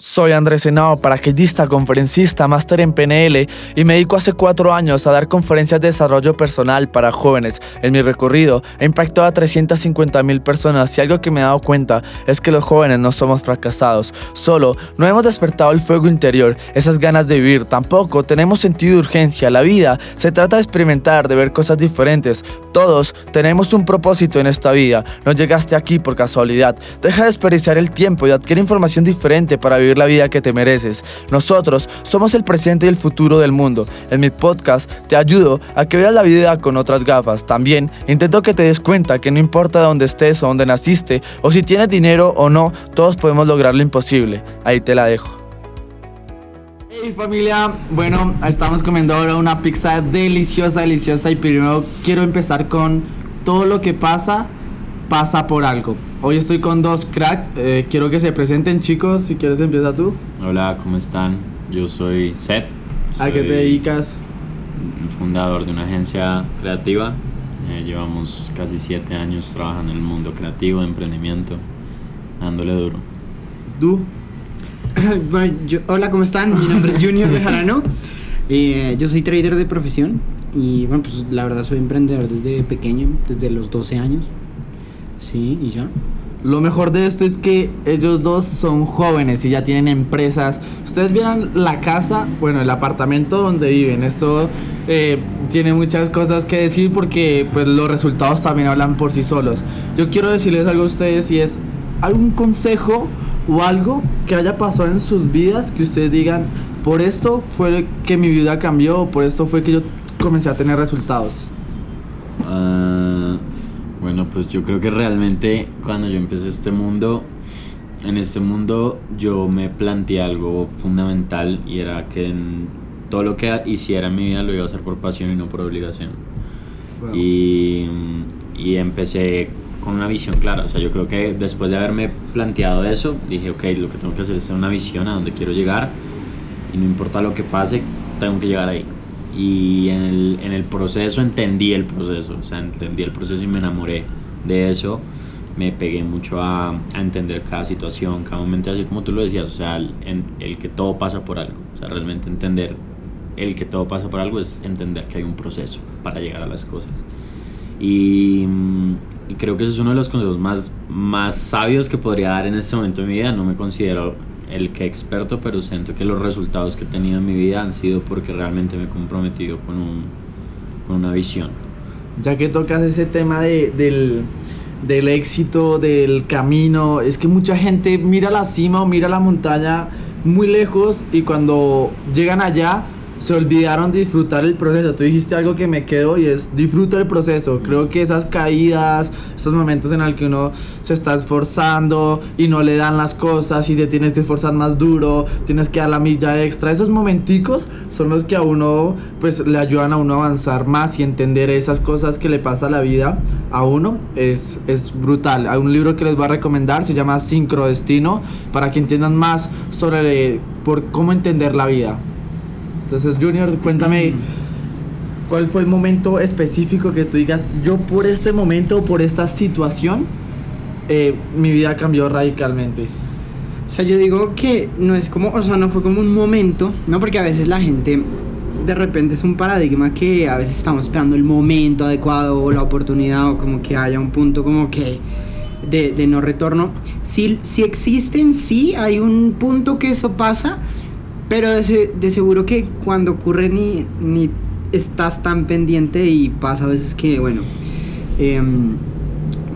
Soy Andrés Henao, paracaidista, conferencista, máster en PNL y me dedico hace cuatro años a dar conferencias de desarrollo personal para jóvenes. En mi recorrido he impactado a 350 mil personas y algo que me he dado cuenta es que los jóvenes no somos fracasados, solo no hemos despertado el fuego interior, esas ganas de vivir, tampoco tenemos sentido de urgencia. La vida se trata de experimentar, de ver cosas diferentes. Todos tenemos un propósito en esta vida, no llegaste aquí por casualidad. Deja de desperdiciar el tiempo y adquiere información diferente para vivir la vida que te mereces. Nosotros somos el presente y el futuro del mundo. En mi podcast te ayudo a que veas la vida con otras gafas. También intento que te des cuenta que no importa dónde estés o dónde naciste, o si tienes dinero o no, todos podemos lograr lo imposible. Ahí te la dejo. Hey familia, bueno, estamos comiendo ahora una pizza deliciosa, deliciosa y primero quiero empezar con todo lo que pasa, pasa por algo. Hoy estoy con dos cracks. Eh, quiero que se presenten, chicos. Si quieres, empieza tú. Hola, ¿cómo están? Yo soy Seth. ¿A qué te dedicas? Fundador de una agencia creativa. Eh, llevamos casi siete años trabajando en el mundo creativo, de emprendimiento, dándole duro. ¿Tú? bueno, hola, ¿cómo están? Mi nombre es Junior Bejarano. Eh, yo soy trader de profesión y bueno, pues la verdad soy emprendedor desde pequeño, desde los 12 años. Sí, y ya. Lo mejor de esto es que ellos dos son jóvenes y ya tienen empresas. Ustedes vieron la casa, bueno, el apartamento donde viven. Esto eh, tiene muchas cosas que decir porque pues los resultados también hablan por sí solos. Yo quiero decirles algo a ustedes y es algún consejo o algo que haya pasado en sus vidas que ustedes digan, por esto fue que mi vida cambió, por esto fue que yo comencé a tener resultados. Uh bueno, pues yo creo que realmente cuando yo empecé este mundo, en este mundo yo me planteé algo fundamental y era que en todo lo que hiciera en mi vida lo iba a hacer por pasión y no por obligación. Y, y empecé con una visión clara. O sea, yo creo que después de haberme planteado eso, dije, ok, lo que tengo que hacer es tener una visión a donde quiero llegar y no importa lo que pase, tengo que llegar ahí y en el, en el proceso entendí el proceso, o sea, entendí el proceso y me enamoré de eso. Me pegué mucho a, a entender cada situación, cada momento, así como tú lo decías, o sea, el, el que todo pasa por algo, o sea, realmente entender el que todo pasa por algo es entender que hay un proceso para llegar a las cosas. Y, y, creo que ese es uno de los consejos más, más sabios que podría dar en este momento de mi vida. No me considero el que experto, pero siento que los resultados que he tenido en mi vida han sido porque realmente me he comprometido con, un, con una visión. Ya que tocas ese tema de, del, del éxito, del camino, es que mucha gente mira la cima o mira la montaña muy lejos y cuando llegan allá se olvidaron disfrutar el proceso. Tú dijiste algo que me quedó y es disfruta el proceso. Creo que esas caídas, esos momentos en los que uno se está esforzando y no le dan las cosas y te tienes que esforzar más duro, tienes que dar la milla extra, esos momenticos son los que a uno pues le ayudan a uno a avanzar más y entender esas cosas que le pasa a la vida a uno es, es brutal. Hay un libro que les voy a recomendar, se llama Sincrodestino, para que entiendan más sobre por cómo entender la vida. Entonces, Junior, cuéntame cuál fue el momento específico que tú digas, yo por este momento, por esta situación, eh, mi vida cambió radicalmente. O sea, yo digo que no es como, o sea, no fue como un momento, ¿no? Porque a veces la gente de repente es un paradigma que a veces estamos esperando el momento adecuado o la oportunidad o como que haya un punto como que de, de no retorno. Si, si existe en sí, hay un punto que eso pasa, pero de, seguro que cuando ocurre ni, ni estás tan pendiente y pasa a veces que, bueno, eh,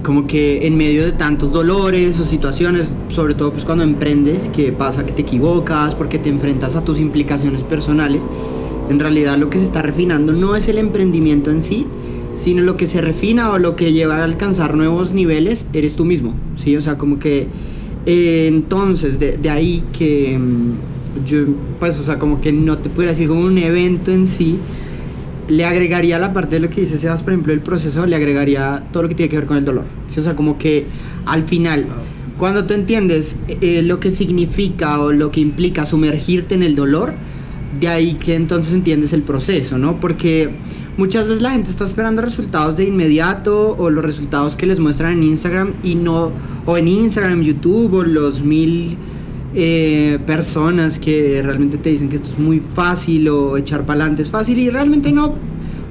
como que en medio de tantos dolores o situaciones, sobre todo pues cuando emprendes, que pasa que te equivocas porque te enfrentas a tus implicaciones personales, en realidad lo que se está refinando no es el emprendimiento en sí, sino lo que se refina o lo que lleva a alcanzar nuevos niveles eres tú mismo, ¿sí? O sea, como que eh, entonces de, de, ahí que... Yo, pues, o sea, como que no te pudiera decir como un evento en sí, le agregaría la parte de lo que dice Sebas, por ejemplo, el proceso, le agregaría todo lo que tiene que ver con el dolor. O sea, como que al final, cuando tú entiendes eh, lo que significa o lo que implica sumergirte en el dolor, de ahí que entonces entiendes el proceso, ¿no? Porque muchas veces la gente está esperando resultados de inmediato o los resultados que les muestran en Instagram y no, o en Instagram, YouTube o los mil eh, personas que realmente te dicen que esto es muy fácil o echar para es fácil y realmente no,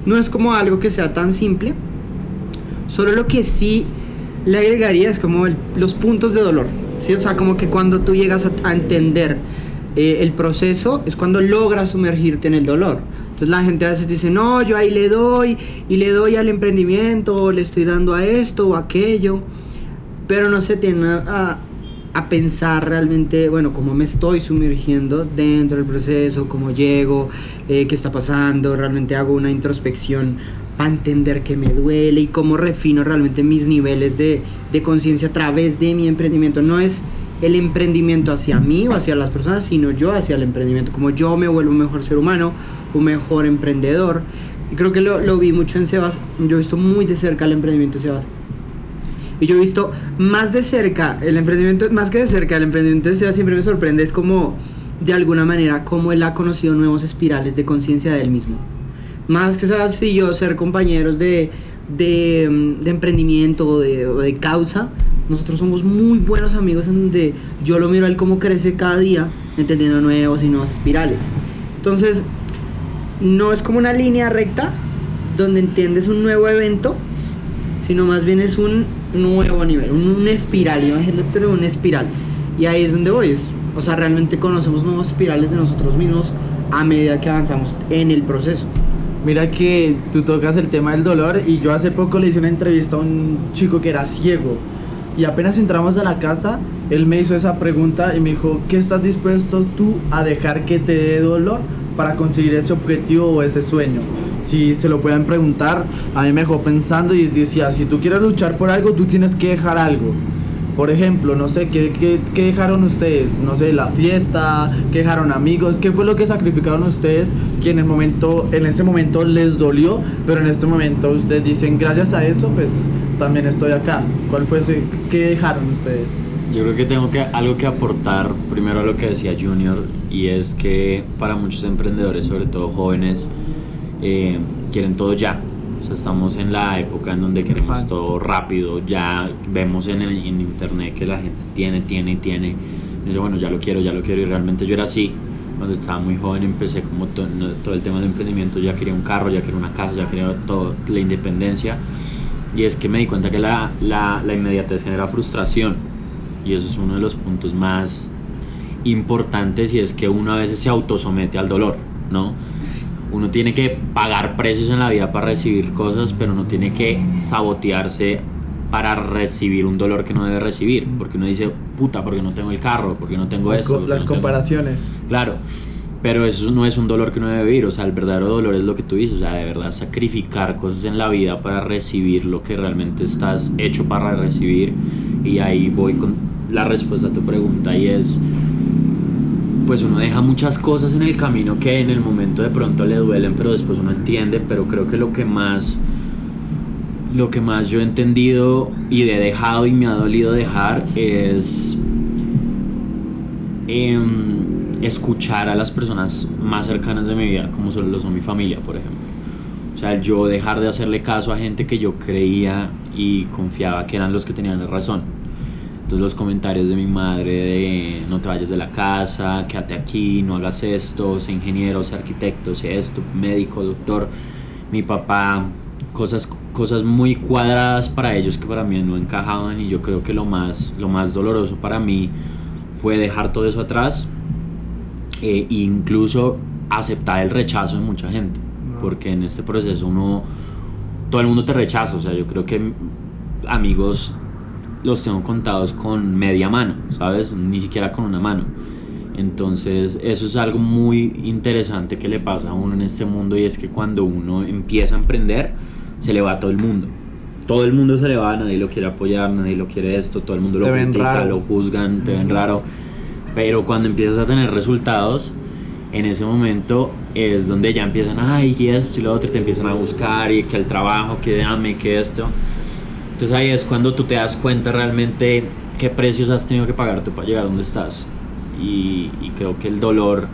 no es como algo que sea tan simple. Solo lo que sí le agregaría es como los puntos de dolor. ¿sí? O sea, como que cuando tú llegas a, entender eh, el proceso es cuando logras sumergirte en el dolor. Entonces la gente a veces dice, no, yo ahí le doy y le doy al emprendimiento, o le estoy dando a esto o aquello, pero no se tiene a pensar realmente, bueno, cómo me estoy sumergiendo dentro del proceso, cómo llego, eh, qué está pasando, realmente hago una introspección para entender qué me duele y cómo refino realmente mis niveles de, de conciencia a través de mi emprendimiento. No es el emprendimiento hacia mí o hacia las personas, sino yo hacia el emprendimiento, como yo me vuelvo un mejor ser humano, un mejor emprendedor. Y creo que lo, lo vi mucho en Sebas, yo he visto muy de cerca el emprendimiento de Sebas. Y yo he visto más de cerca el emprendimiento, más que de cerca el emprendimiento de Sebas siempre me sorprende, es como de alguna manera cómo él ha conocido nuevos espirales de conciencia de él mismo. Más que Sebas y yo ser compañeros de, de, de emprendimiento o de, causa, nosotros somos muy buenos amigos en donde yo lo miro a él cómo crece cada día, entendiendo nuevos y nuevos espirales. Entonces, no es como una línea recta donde entiendes un nuevo evento, sino más bien es un nuevo nivel, un, espiral, imagínate una espiral. Y ahí es donde voy. o sea, realmente conocemos nuevos espirales de nosotros mismos a medida que avanzamos en el proceso. Mira que tú tocas el tema del dolor y yo hace poco le hice una entrevista a un chico que era ciego y apenas entramos a la casa, él me hizo esa pregunta y me dijo, ¿qué estás dispuesto tú a dejar que te dé dolor para conseguir ese objetivo o ese sueño? Si se lo pueden preguntar, a mí me dejó pensando y decía, si tú quieres luchar por algo, tú tienes que dejar algo. Por ejemplo, no sé, ¿qué, qué, qué dejaron ustedes? No sé, la fiesta, ¿qué dejaron amigos? ¿Qué fue lo que sacrificaron ustedes que en, el momento, en ese momento les dolió, pero en este momento ustedes dicen, gracias a eso, pues también estoy acá. ¿Cuál fue ese, qué dejaron ustedes? Yo creo que tengo algo que aportar primero a lo que decía Junior y es que para muchos emprendedores, sobre todo jóvenes, eh, quieren todo ya. O sea, estamos en la época en donde queremos todo rápido, ya vemos en, el, en internet que la gente tiene, tiene y tiene. Y dice, bueno, ya lo quiero, ya lo quiero y realmente yo era así. Cuando estaba muy joven empecé como todo, todo el tema del emprendimiento, ya quería un carro, ya quería una casa, ya quería todo, la independencia y es que me di cuenta que la, la, la inmediatez genera frustración. Y eso es uno de los puntos más importantes y es que uno a veces se autosomete al dolor, ¿no? Uno tiene que pagar precios en la vida para recibir cosas, pero no tiene que sabotearse para recibir un dolor que no debe recibir. Porque uno dice, puta, porque no tengo el carro, porque no tengo eso. Las comparaciones. Claro. Pero eso no es un dolor que uno debe vivir, o sea, el verdadero dolor es lo que tú dices, o sea, de verdad sacrificar cosas en la vida para recibir lo que realmente estás hecho para recibir. Y ahí voy con la respuesta a tu pregunta y es, pues uno deja muchas cosas en el camino que en el momento de pronto le duelen, pero después uno entiende, pero creo que lo que más lo que más yo he entendido y he dejado y me ha dolido dejar es eh, escuchar a las personas más cercanas de mi vida, como solo lo son mi familia, por ejemplo. O sea, yo dejar de hacerle caso a gente que yo creía y confiaba que eran los que tenían la razón. Entonces los comentarios de mi madre de no te vayas de la casa, quédate aquí, no hagas esto, sé ingeniero, sé arquitecto, sé esto, médico, doctor. Mi papá, cosas, cosas muy cuadradas para ellos que para mí no encajaban y yo creo que lo más, lo más doloroso para mí fue dejar todo eso atrás e incluso aceptar el rechazo de mucha gente, porque en este proceso uno, todo el mundo te rechaza, o sea, yo creo que amigos los tengo contados con media mano, ¿sabes? Ni siquiera con una mano. Entonces, eso es algo muy interesante que le pasa a uno en este mundo y es que cuando uno empieza a emprender, se le va a todo el mundo. Todo el mundo se le va, nadie lo quiere apoyar, nadie lo quiere esto, todo el mundo lo critica, lo juzgan, te ven raro. Pero cuando empiezas a tener resultados, en ese momento es donde ya empiezan, ay, y esto y lo otro, te empiezan a buscar y que el trabajo, que dame, que esto. Entonces ahí es cuando tú te das cuenta realmente qué precios has tenido que pagar tú para llegar a donde estás. Y, y creo que el dolor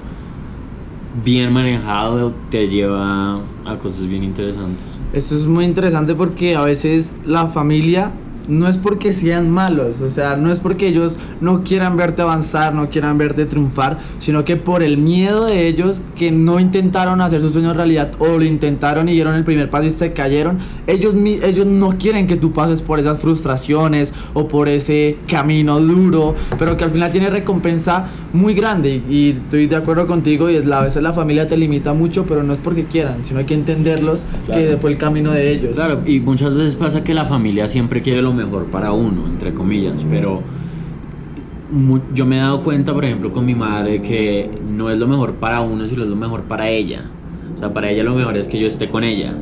bien manejado te lleva a cosas bien interesantes. Esto es muy interesante porque a veces la familia no es porque sean malos, o sea, no es porque ellos no quieran verte avanzar, no quieran verte triunfar, sino que por el miedo de ellos que no intentaron hacer sus sueños realidad o lo intentaron y dieron el primer paso y se cayeron, ellos, ellos no quieren que tú pases por esas frustraciones o por ese camino duro, pero que al final tiene recompensa muy grande y, estoy de acuerdo contigo y es la, a veces la familia te limita mucho, pero no es porque quieran, sino hay que entenderlos que fue el camino de ellos. Claro, y muchas veces pasa que la familia siempre quiere lo mejor para uno, entre comillas, pero yo me he dado cuenta, por ejemplo, con mi madre que no es lo mejor para uno, sino es lo mejor para ella. O sea, para ella lo mejor es que yo esté con ella,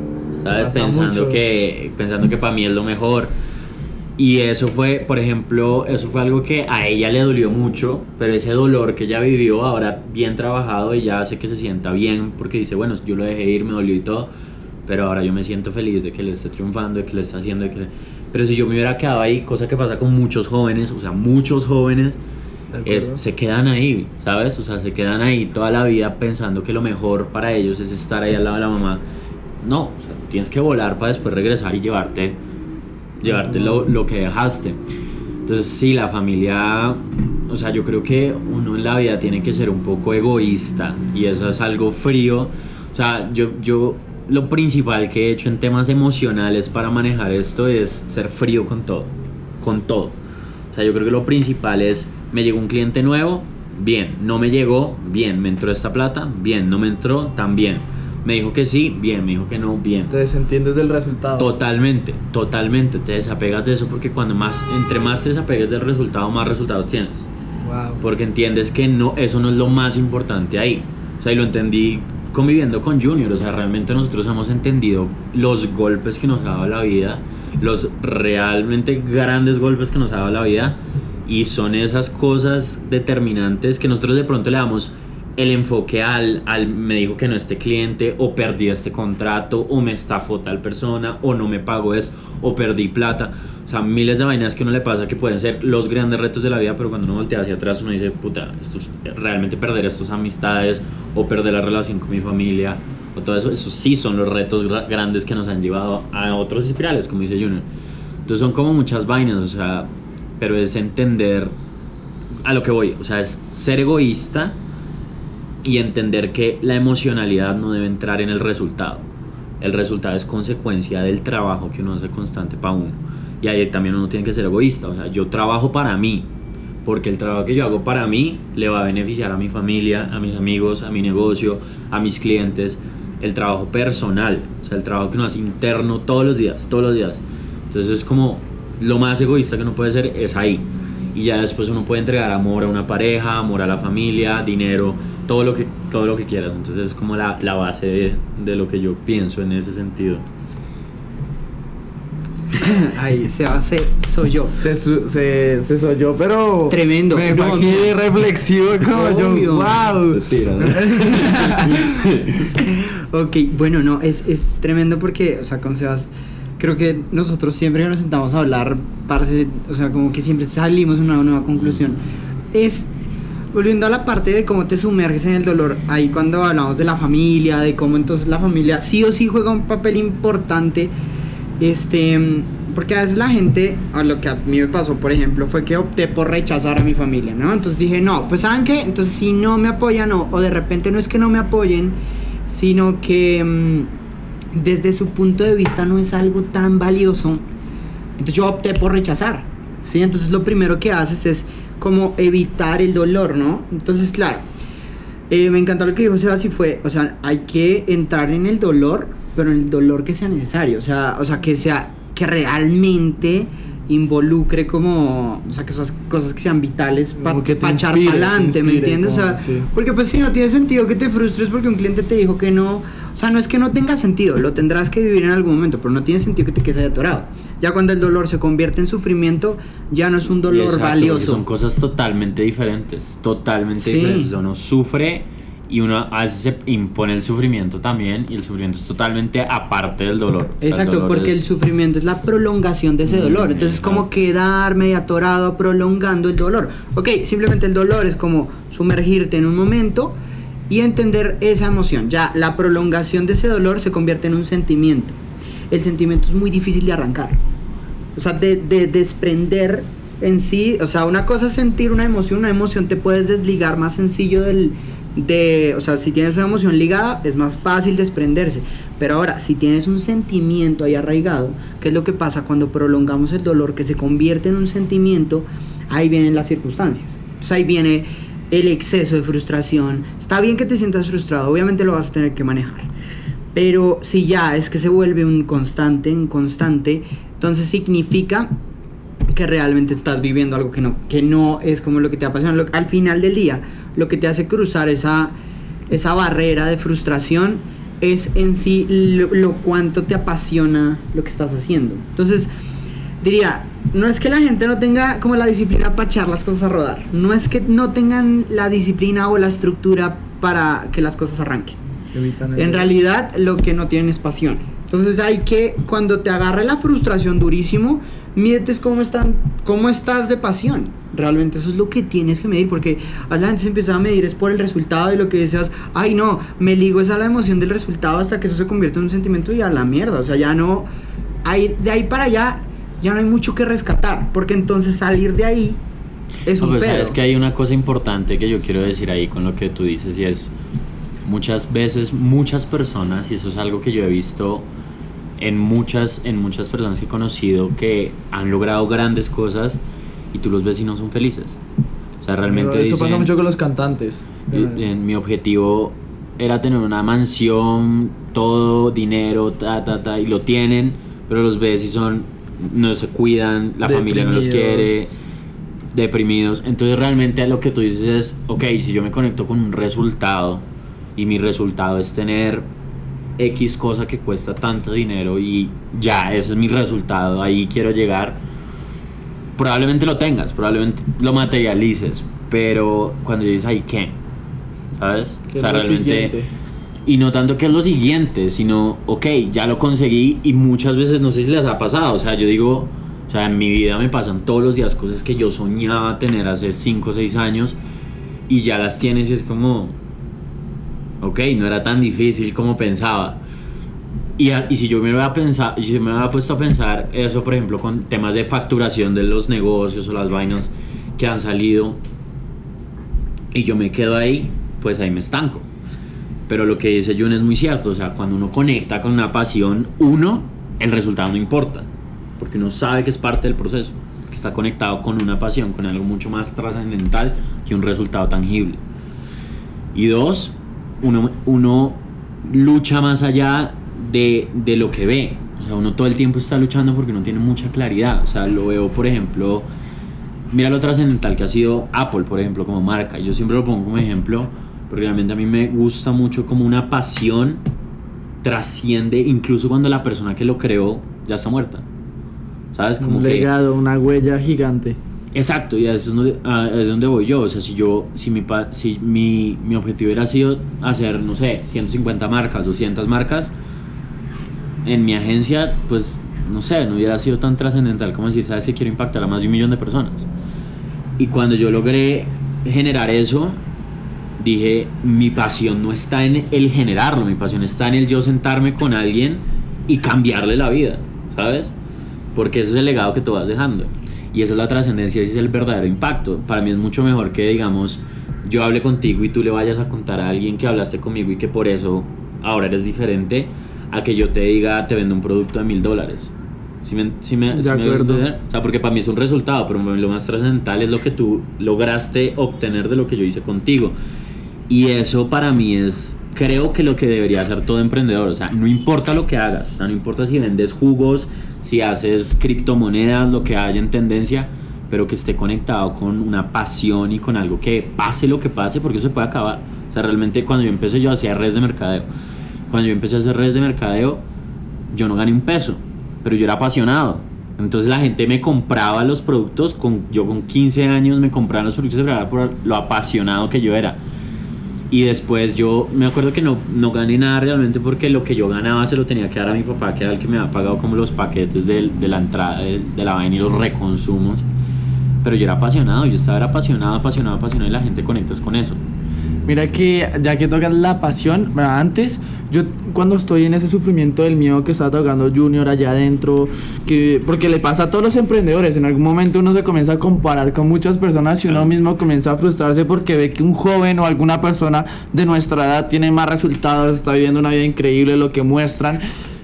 ¿sabes? pensando que, pensando que para mí es lo mejor. Y eso fue, por ejemplo, eso fue algo que a ella le dolió mucho, pero ese dolor que ella vivió ahora bien trabajado y ya hace que se sienta bien porque dice, bueno, yo lo dejé ir, me dolió y todo, pero ahora yo me siento feliz de que le esté triunfando, de que le está haciendo, de que pero si yo me hubiera quedado ahí, cosa que pasa con muchos jóvenes, o sea, muchos jóvenes, es, se quedan ahí, ¿sabes? O sea, se quedan ahí toda la vida pensando que lo mejor para ellos es estar ahí al lado de la mamá. No, o sea, tienes que volar para después regresar y llevarte, llevarte lo, lo que dejaste. Entonces, sí, la familia, o sea, yo creo que uno en la vida tiene que ser un poco egoísta y eso es algo frío. O sea, yo, yo lo principal que he hecho en temas emocionales para manejar esto es ser frío con todo. Con todo. O sea, yo creo que lo principal es, me llegó un cliente nuevo, bien. No me llegó, bien. Me entró esta plata, bien. No me entró, también. Me dijo que sí, bien. Me dijo que no, bien. Te desentiendes del resultado. Totalmente, totalmente. Te desapegas de eso porque cuando más, entre más te desapegas del resultado, más resultados tienes. Wow. Porque entiendes que no, eso no es lo más importante ahí. O sea, y lo entendí conviviendo con Junior, o sea, realmente nosotros hemos entendido los golpes que nos ha dado la vida, los realmente grandes golpes que nos ha dado la vida, y son esas cosas determinantes que nosotros de pronto le damos el enfoque al, al me dijo que no este cliente, o perdí este contrato, o me estafó tal persona, o no me pagó esto, o perdí plata. O sea, miles de vainas que uno le pasa que pueden ser los grandes retos de la vida, pero cuando uno voltea hacia atrás uno dice, puta, esto realmente perder estas amistades o perder la relación con mi familia o todo eso, esos sí son los retos grandes que nos han llevado a otros espirales, como dice Junior. Entonces son como muchas vainas, o sea, pero es entender a lo que voy, o sea, es ser egoísta y entender que la emocionalidad no debe entrar en el resultado. El resultado es consecuencia del trabajo que uno hace constante para uno. Y ahí también uno tiene que ser egoísta. O sea, yo trabajo para mí. Porque el trabajo que yo hago para mí le va a beneficiar a mi familia, a mis amigos, a mi negocio, a mis clientes. El trabajo personal. O sea, el trabajo que uno hace interno todos los días, todos los días. Entonces es como lo más egoísta que uno puede ser es ahí. Y ya después uno puede entregar amor a una pareja, amor a la familia, dinero, todo lo que, todo lo que quieras. Entonces es como la, la base de, de lo que yo pienso en ese sentido. Ahí se hace, soy yo. Se, se, se soy yo, pero. Tremendo. Me no, reflexivo como yo. ¡Wow! ok, bueno, no, es, es tremendo porque, o sea, con Sebas, creo que nosotros siempre que nos sentamos a hablar, parece, o sea, como que siempre salimos a una nueva conclusión. Es volviendo a la parte de cómo te sumerges en el dolor, ahí cuando hablamos de la familia, de cómo entonces la familia sí o sí juega un papel importante este, porque a veces la gente, a lo que a mí me pasó, por ejemplo, fue que opté por rechazar a mi familia, ¿no? Entonces dije, no, pues ¿saben qué? Entonces si no me apoyan o, o de repente no es que no me apoyen, sino que mm, desde su punto de vista no es algo tan valioso, entonces yo opté por rechazar, ¿sí? Entonces lo primero que haces es como evitar el dolor, ¿no? Entonces, claro, eh, me encantó lo que dijo Sebas y fue, o sea, hay que entrar en el dolor pero el dolor que sea necesario, o sea, o sea, que sea, que realmente involucre como, o sea, que esas cosas que sean vitales para pa echar para adelante, ¿me entiendes? o sea, porque pues si no tiene sentido que te frustres porque un cliente te dijo que no, o sea, no es que no tenga sentido, lo tendrás que vivir en algún momento, pero no tiene sentido que te quedes ahí atorado. Ya cuando el dolor se convierte en sufrimiento, ya no es un dolor valioso. Son cosas totalmente diferentes, totalmente diferentes. Uno sufre y uno a veces se impone el sufrimiento también y el sufrimiento es totalmente aparte del dolor. Exacto, porque el sufrimiento es la prolongación de ese dolor. Entonces es como quedarme atorado prolongando el dolor. Ok, simplemente el dolor es como sumergirte en un momento y entender esa emoción. Ya la prolongación de ese dolor se convierte en un sentimiento. El sentimiento es muy difícil de arrancar. o sea, de, de desprender en sí, o sea, una cosa es sentir una emoción, una emoción te puedes desligar más sencillo del, de, o sea, si tienes una emoción ligada es más fácil desprenderse, pero ahora, si tienes un sentimiento ahí arraigado, ¿qué es lo que pasa cuando prolongamos el dolor que se convierte en un sentimiento? Ahí vienen las circunstancias. Entonces ahí viene el exceso de frustración. Está bien que te sientas frustrado, obviamente lo vas a tener que manejar. Pero si ya es que se vuelve un constante, un constante, entonces significa que realmente estás viviendo algo que no, que no es como lo que te apasiona. Al final del día, lo que te hace cruzar esa, esa barrera de frustración es en sí lo, lo cuánto te apasiona lo que estás haciendo. Entonces, diría, no es que la gente no tenga como la disciplina para echar las cosas a rodar, no es que no tengan la disciplina o la estructura para que las cosas arranquen. En realidad lo que no tienen es pasión. Entonces hay que, cuando te agarre la frustración durísimo, mides cómo, están, cómo estás de pasión. Realmente eso es lo que tienes que medir, porque a la gente se empieza a medir es por el resultado y lo que decías, ay no, me ligo es a la emoción del resultado hasta que eso se convierte en un sentimiento y a la mierda. O sea, ya no, hay, de ahí para allá, ya no hay mucho que rescatar, porque entonces salir de ahí es No, un pues, pedo. sabes que hay una cosa importante que yo quiero decir ahí con lo que tú dices y es muchas veces muchas personas y eso es algo que yo he visto en muchas en muchas personas que he conocido que han logrado grandes cosas y tú los ves y no son felices. O sea, realmente Eso pasa dicen, mucho con los cantantes. en mi objetivo era tener una mansión, todo, dinero, ta, ta, ta, y lo tienen, pero los ves y son, no se cuidan, la familia no los quiere, Deprimidos. Entonces realmente a lo que tú dices es, ok, si yo me conecto con un resultado y mi resultado es tener X cosa que cuesta tanto dinero y ya, ese es mi resultado, ahí quiero llegar, probablemente lo tengas, probablemente lo materialices, pero cuando dices, ay, ¿qué? ¿Sabes? Que es lo siguiente. Y no tanto que es lo siguiente, sino, ok, ya lo conseguí y muchas veces no sé si les ha pasado. O sea, yo digo, o sea, en mi vida me pasan todos los días cosas que yo soñaba tener hace 5 o 6 años y ya las tienes y es como, ok, no era tan difícil como pensaba. Y, si yo me había pensado, si me había puesto a pensar eso, por ejemplo, con temas de facturación de los negocios o las vainas que han salido, y yo me quedo ahí, pues ahí me estanco. Pero lo que dice Jun es muy cierto, o sea, cuando uno conecta con una pasión, uno, el resultado no importa, porque uno sabe que es parte del proceso, que está conectado con una pasión, con algo mucho más trascendental que un resultado tangible. Y dos, uno, uno lucha más allá de, de lo que ve. O sea, uno todo el tiempo está luchando porque uno tiene mucha claridad. O sea, lo veo, por ejemplo, mira lo trascendental que ha sido Apple, por ejemplo, como marca. Yo siempre lo pongo como ejemplo porque realmente a mí me gusta mucho como una pasión trasciende incluso cuando la persona que lo creó ya está muerta. ¿Sabes? Como un que legado, una huella gigante. Exacto, y a eso es donde, a- es donde voy yo. O sea, si yo, si mi, si mi, mi objetivo hubiera sido hacer, no sé, 150 marcas, 200 marcas, en mi agencia, pues, no sé, no hubiera sido tan trascendental como decir, sabes que quiero impactar a más de un millón de personas. Y cuando yo logré generar eso, dije, mi pasión no está en el generarlo, mi pasión está en el yo sentarme con alguien y cambiarle la vida, ¿sabes? Porque ese es el legado que tú vas dejando. Y esa es la trascendencia, ese es el verdadero impacto. Para mí es mucho mejor que, digamos, yo hable contigo y tú le vayas a contar a alguien que hablaste conmigo y que por eso ahora eres diferente, a que yo te diga, te vendo un producto de mil dólares. ¿Sí me, sí me, De acuerdo. O sea, porque para mí es un resultado, pero lo más trascendental es lo que tú lograste obtener de lo que yo hice contigo. Y eso para mí es, creo que lo que debería hacer todo emprendedor. O sea, no importa lo que hagas, o sea, no importa si vendes jugos, si haces criptomonedas, lo que haya en tendencia, pero que esté conectado con una pasión y con algo que pase lo que pase, porque eso se puede acabar. O sea, realmente cuando yo empecé yo hacía redes de mercadeo. Cuando yo empecé a hacer redes de mercadeo, yo no gané un peso, pero yo era apasionado. Entonces la gente me compraba los productos, con, yo con 15 años me compraba los productos verdad por lo apasionado que yo era. Y después yo me acuerdo que no, no gané nada realmente porque lo que yo ganaba se lo tenía que dar a mi papá, que era el que me había pagado como los paquetes del- de, la entrada de, de la vaina y los reconsumos. Pero yo era apasionado, yo estaba apasionado, apasionado, apasionado y la gente conectas con eso. Mira que ya que tocas la pasión, antes yo cuando estoy en ese sufrimiento del miedo que está tocando Junior allá adentro, que porque le pasa a todos los emprendedores, en algún momento uno se comienza a comparar con muchas personas y uno mismo comienza a frustrarse porque ve que un joven o alguna persona de nuestra edad tiene más resultados, está viviendo una vida increíble, lo que muestran.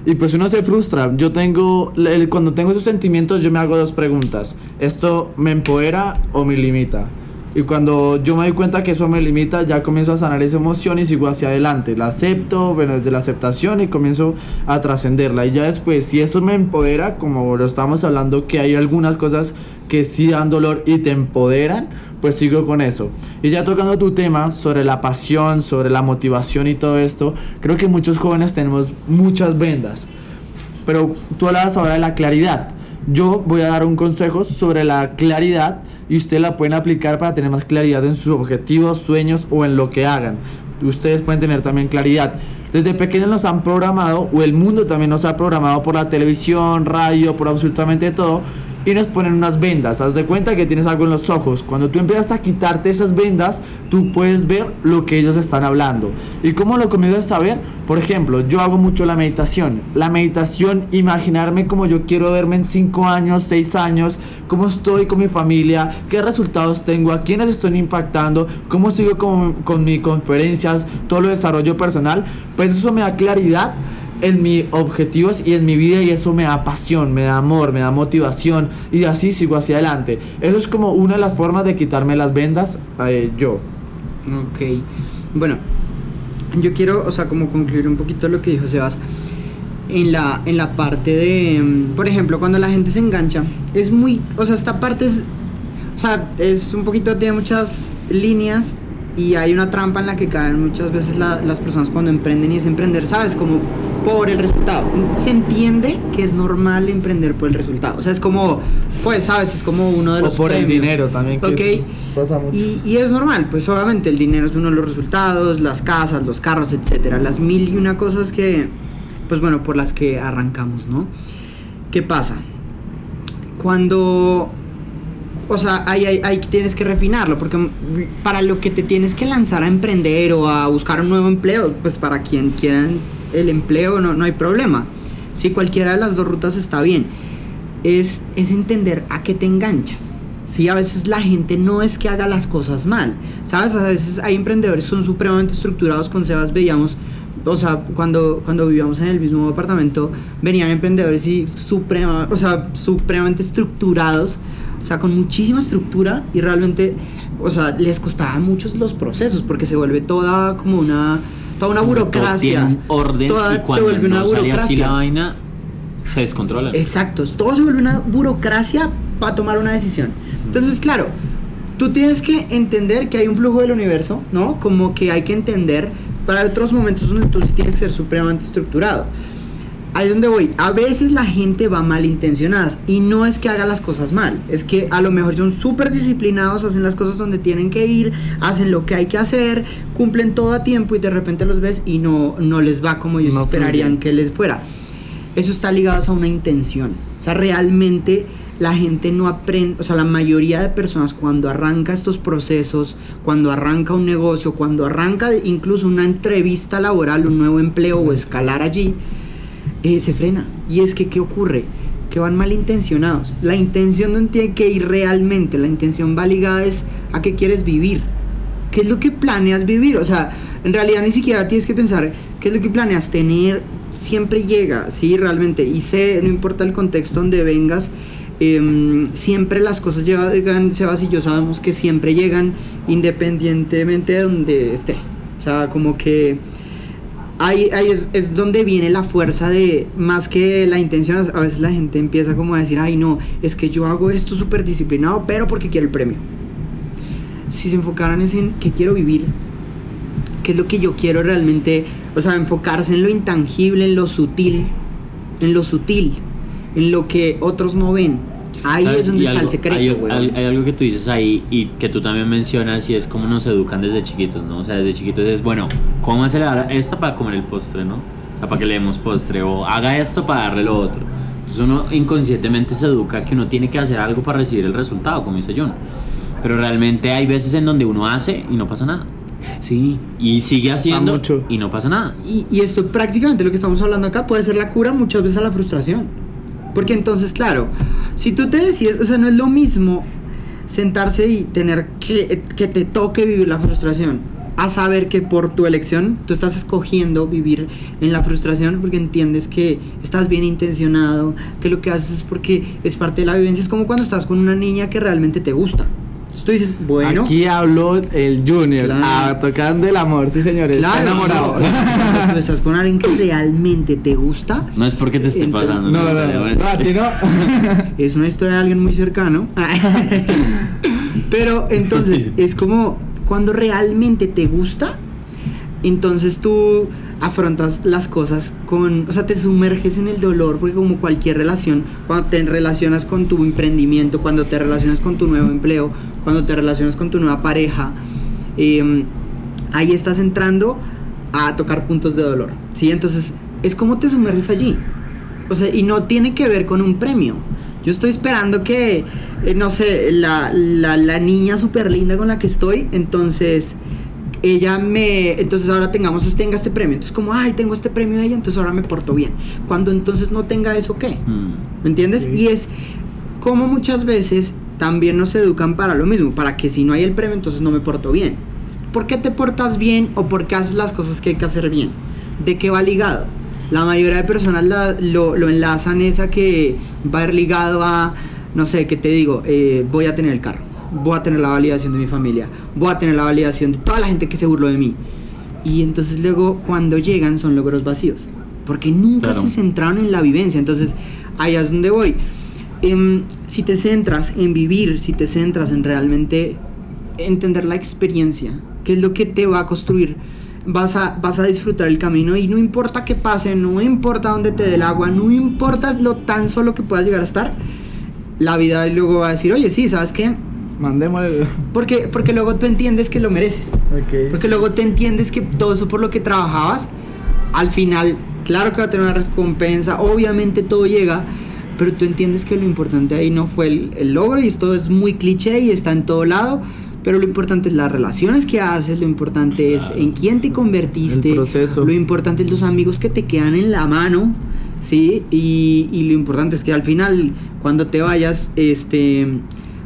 Y pues uno se frustra. Yo tengo, cuando tengo esos sentimientos, yo me hago dos preguntas. ¿Esto me empodera o me limita? Y cuando yo me doy cuenta que eso me limita, ya comienzo a sanar esa emoción y sigo hacia adelante. La acepto, bueno, desde la aceptación y comienzo a trascenderla. Y ya después, si eso me empodera, como lo estamos hablando, que hay algunas cosas que sí dan dolor y te empoderan, pues sigo con eso. Y ya tocando tu tema sobre la pasión, sobre la motivación y todo esto, creo que muchos jóvenes tenemos muchas vendas. Pero tú hablabas ahora de la claridad. Yo voy a dar un consejo sobre la claridad y ustedes la pueden aplicar para tener más claridad en sus objetivos, sueños o en lo que hagan. Ustedes pueden tener también claridad. Desde pequeños nos han programado, o el mundo también nos ha programado por la televisión, radio, por absolutamente todo, y nos ponen unas vendas. Haz de cuenta que tienes algo en los ojos. Cuando tú empiezas a quitarte esas vendas, tú puedes ver lo que ellos están hablando. ¿Y cómo lo comienzas a ver? Por ejemplo, yo hago mucho la meditación. La meditación, imaginarme como yo quiero verme en 5 años, 6 años, cómo estoy con mi familia, qué resultados tengo, a quiénes estoy impactando, cómo sigo con, con mis conferencias, todo lo desarrollo personal. Pues eso me da claridad en mis objetivos y en mi vida y eso me da pasión, me da amor, me da motivación y así sigo hacia adelante. Eso es como una de las formas de quitarme las vendas eh, yo. Ok, bueno, yo quiero, o sea, como concluir un poquito lo que dijo Sebas. En la, en la parte de, mm, por ejemplo, cuando la gente se engancha, es muy, o sea, esta parte es, o sea, es un poquito, tiene muchas líneas y hay una trampa en la que caen muchas veces las personas cuando emprenden y es emprender, ¿sabes? Como por el resultado. Se entiende que es normal emprender por el resultado. O sea, es como, pues, ¿sabes? Es como uno de los... O por el dinero también. Que Y, y, es normal, pues obviamente el dinero es uno de los resultados, las casas, los carros, etcétera, las mil y una cosas que, pues bueno, por las que arrancamos, ¿no? ¿Qué pasa? Cuando o sea, ahí, ahí, tienes que refinarlo, porque para lo que te tienes que lanzar a emprender o a buscar un nuevo empleo, pues para quien quieran el empleo no, no hay problema. Si cualquiera de las dos rutas está bien, es, es entender a qué te enganchas. Sí, a veces la gente no es que haga las cosas mal, ¿sabes? A veces hay emprendedores son supremamente estructurados, con Sebas veíamos, o sea, cuando, cuando vivíamos en el mismo apartamento, venían emprendedores y suprema, o sea, supremamente estructurados, o sea, con muchísima estructura y realmente, o sea, les costaban muchos los procesos porque se vuelve toda como una, toda una burocracia. Todo orden y cuando se vuelve una burocracia. Así la vaina, se descontrola. Exacto, todo se vuelve una burocracia para tomar una decisión. Entonces, claro, tú tienes que entender que hay un flujo del universo, ¿no? Como que hay que entender para otros momentos donde tú sí tienes que ser supremamente estructurado ahí es donde voy. A veces la gente va malintencionada y no es que haga las cosas mal, es que a lo mejor son súper disciplinados, hacen las cosas donde tienen que ir, hacen lo que hay que hacer, cumplen todo a tiempo y de repente los ves y no, no les va como ellos esperarían que les fuera. Eso está ligado a una intención. O sea, realmente la gente no aprende, o sea, la mayoría de personas cuando arranca estos procesos, cuando arranca un negocio, cuando arranca incluso una entrevista laboral, un nuevo empleo o escalar allí, eh, se frena. Y es que, ¿qué ocurre? Que van malintencionados. La intención no tiene que ir realmente, la intención va ligada es a qué quieres vivir. ¿Qué es lo que planeas vivir? O sea, en realidad ni siquiera tienes que pensar qué es lo que planeas tener. Siempre llega, sí, realmente. Y sé, no importa el contexto donde vengas, em, siempre las cosas llegan, Sebas y yo sabemos que siempre llegan independientemente de donde estés. O sea, como que ahí, es, donde viene la fuerza de, más que la intención, a veces la gente empieza como a decir, ay no, es que yo hago esto súper disciplinado, pero porque quiero el premio. Si se enfocaran en qué quiero vivir, qué es lo que yo quiero realmente, o sea, enfocarse en lo intangible, en lo sutil, en lo sutil, en lo que otros no ven Ahí es donde está el secreto, hay, hay, algo que tú dices ahí y que tú también mencionas y es cómo nos educan desde chiquitos, ¿no? O sea, desde chiquitos es, bueno, ¿cómo hace esta para comer el postre, ¿no? O sea, para que le demos postre o haga esto para darle lo otro. Entonces uno inconscientemente se educa que uno tiene que hacer algo para recibir el resultado, como dice John. Pero realmente hay veces en donde uno hace y no pasa nada. Sí. Y sigue haciendo mucho. y no pasa nada. Y, y esto prácticamente lo que estamos hablando acá puede ser la cura muchas veces a la frustración. Porque entonces, claro, si tú te decides, o sea, no es lo mismo sentarse y tener que, que te toque vivir la frustración, a saber que por tu elección tú estás escogiendo vivir en la frustración porque entiendes que estás bien intencionado, que lo que haces es porque es parte de la vivencia. Es como cuando estás con una niña que realmente te gusta. Entonces tú dices, bueno, Aquí habló el Junior, Claro. ah, tocando el amor, sí señores, está claro, enamorado. cuando estás con alguien que realmente te gusta, No es porque te esté Entonces- pasando. No, no, no, necesariamente. no, a ti no. Es una historia de alguien muy cercano. Pero entonces es como cuando realmente te gusta, entonces tú afrontas las cosas con, o sea, te sumerges en el dolor, porque como cualquier relación, cuando te relacionas con tu emprendimiento, cuando te relacionas con tu nuevo empleo, cuando te relacionas con tu nueva pareja, eh, ahí estás entrando a tocar puntos de dolor, ¿sí? Entonces es como te sumerges allí. O sea, y no tiene que ver con un premio. Yo estoy esperando que, eh, no sé, la, la, la niña súper linda con la que estoy, entonces ella me, entonces ahora tengamos, tenga este premio. Entonces como, ay, tengo este premio de ella, entonces ahora me porto bien. Cuando entonces no tenga eso, ¿qué? Mm. ¿Me entiendes? Sí. Y es como muchas veces también nos educan para lo mismo, para que si no hay el premio, entonces no me porto bien. ¿Por qué te portas bien o por qué haces las cosas que hay que hacer bien? ¿De qué va ligado? La mayoría de personas la- lo, lo enlazan esa que va a ir ligado a, no sé, ¿qué te digo? Eh, voy a tener el carro, voy a tener la validación de mi familia, voy a tener la validación de toda la gente que se burló de mí. Y entonces luego cuando llegan son logros vacíos, porque nunca Claro. se centraron en la vivencia. Entonces ahí es donde voy. Em, si te centras en vivir, si te centras en realmente entender la experiencia, qué es lo que te va a construir, vas a, vas a disfrutar el camino y no importa qué pase, no importa dónde te dé el agua, no importa lo tan solo que puedas llegar a estar, la vida luego va a decir, oye, sí, ¿sabes qué? Mandémosle. Porque, porque luego tú entiendes que lo mereces. Ok. Porque luego te entiendes que todo eso por lo que trabajabas, al final, claro que va a tener una recompensa, obviamente todo llega, pero tú entiendes que lo importante ahí no fue el, el logro y esto es muy cliché y está en todo lado, pero lo importante es las relaciones que haces, lo importante es en quién te convertiste, El proceso. lo importante es los amigos que te quedan en la mano, ¿sí? Y, y lo importante es que al final, cuando te vayas, este,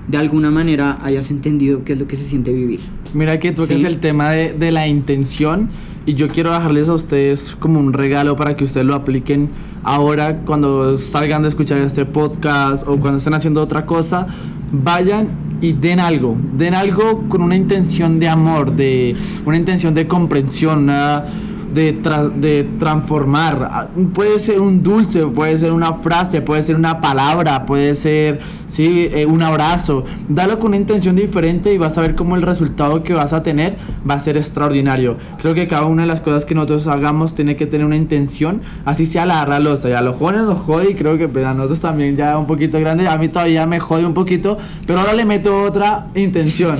de alguna manera hayas entendido qué es lo que se siente vivir. Mira que tocas Sí. el tema de, de la intención y yo quiero dejarles a ustedes como un regalo para que ustedes lo apliquen ahora cuando salgan de escuchar este podcast o cuando estén haciendo otra cosa, vayan y den algo, den algo con una intención de amor, de una intención de comprensión, una- de, tra- de transformar. Ah, Puede ser un dulce, puede ser una frase, puede ser una palabra, puede ser sí, eh, un abrazo. Dalo con una intención diferente y vas a ver cómo el resultado que vas a tener va a ser extraordinario. Creo que cada una de las cosas que nosotros hagamos tiene que tener una intención, así sea la ralosa. Y a los jóvenes nos jode y creo que pues, a nosotros también ya un poquito grande, a mí todavía me jode un poquito, pero ahora le meto otra intención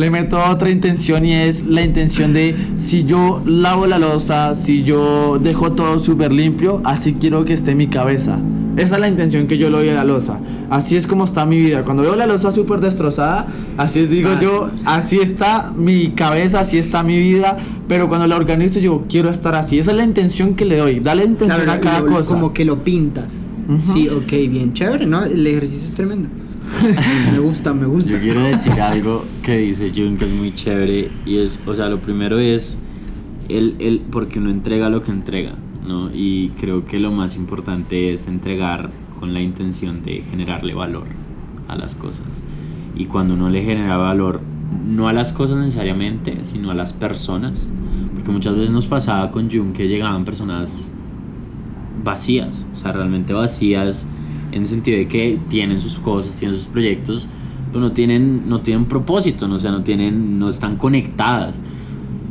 le meto otra intención y es la intención de si yo lavo la losa, si yo dejo todo súper limpio, así quiero que esté mi cabeza. Esa es la intención que yo le doy a la losa. Así es como está mi vida. Cuando veo la losa súper destrozada, así es digo yo, así está mi cabeza, así está mi vida. Pero cuando la organizo, yo quiero estar así. Esa es la intención que le doy. Dale intención Claro, a cada lo- cosa. Como que lo pintas. Sí, ok, bien chévere, ¿no? El ejercicio es tremendo. me gusta, me gusta. Yo quiero decir algo que dice Jun que es muy chévere y es, o sea, lo primero es el, el porque uno entrega lo que entrega, ¿no? Y creo que lo más importante es entregar con la intención de generarle valor a las cosas. Y cuando uno le genera valor, no a las cosas necesariamente, sino a las personas, porque muchas veces nos pasaba con Jun que llegaban personas vacías, o sea, realmente vacías en el sentido de que tienen sus cosas, tienen sus proyectos, pero no tienen, no tienen propósito, no, o sea, no tienen, no están conectadas.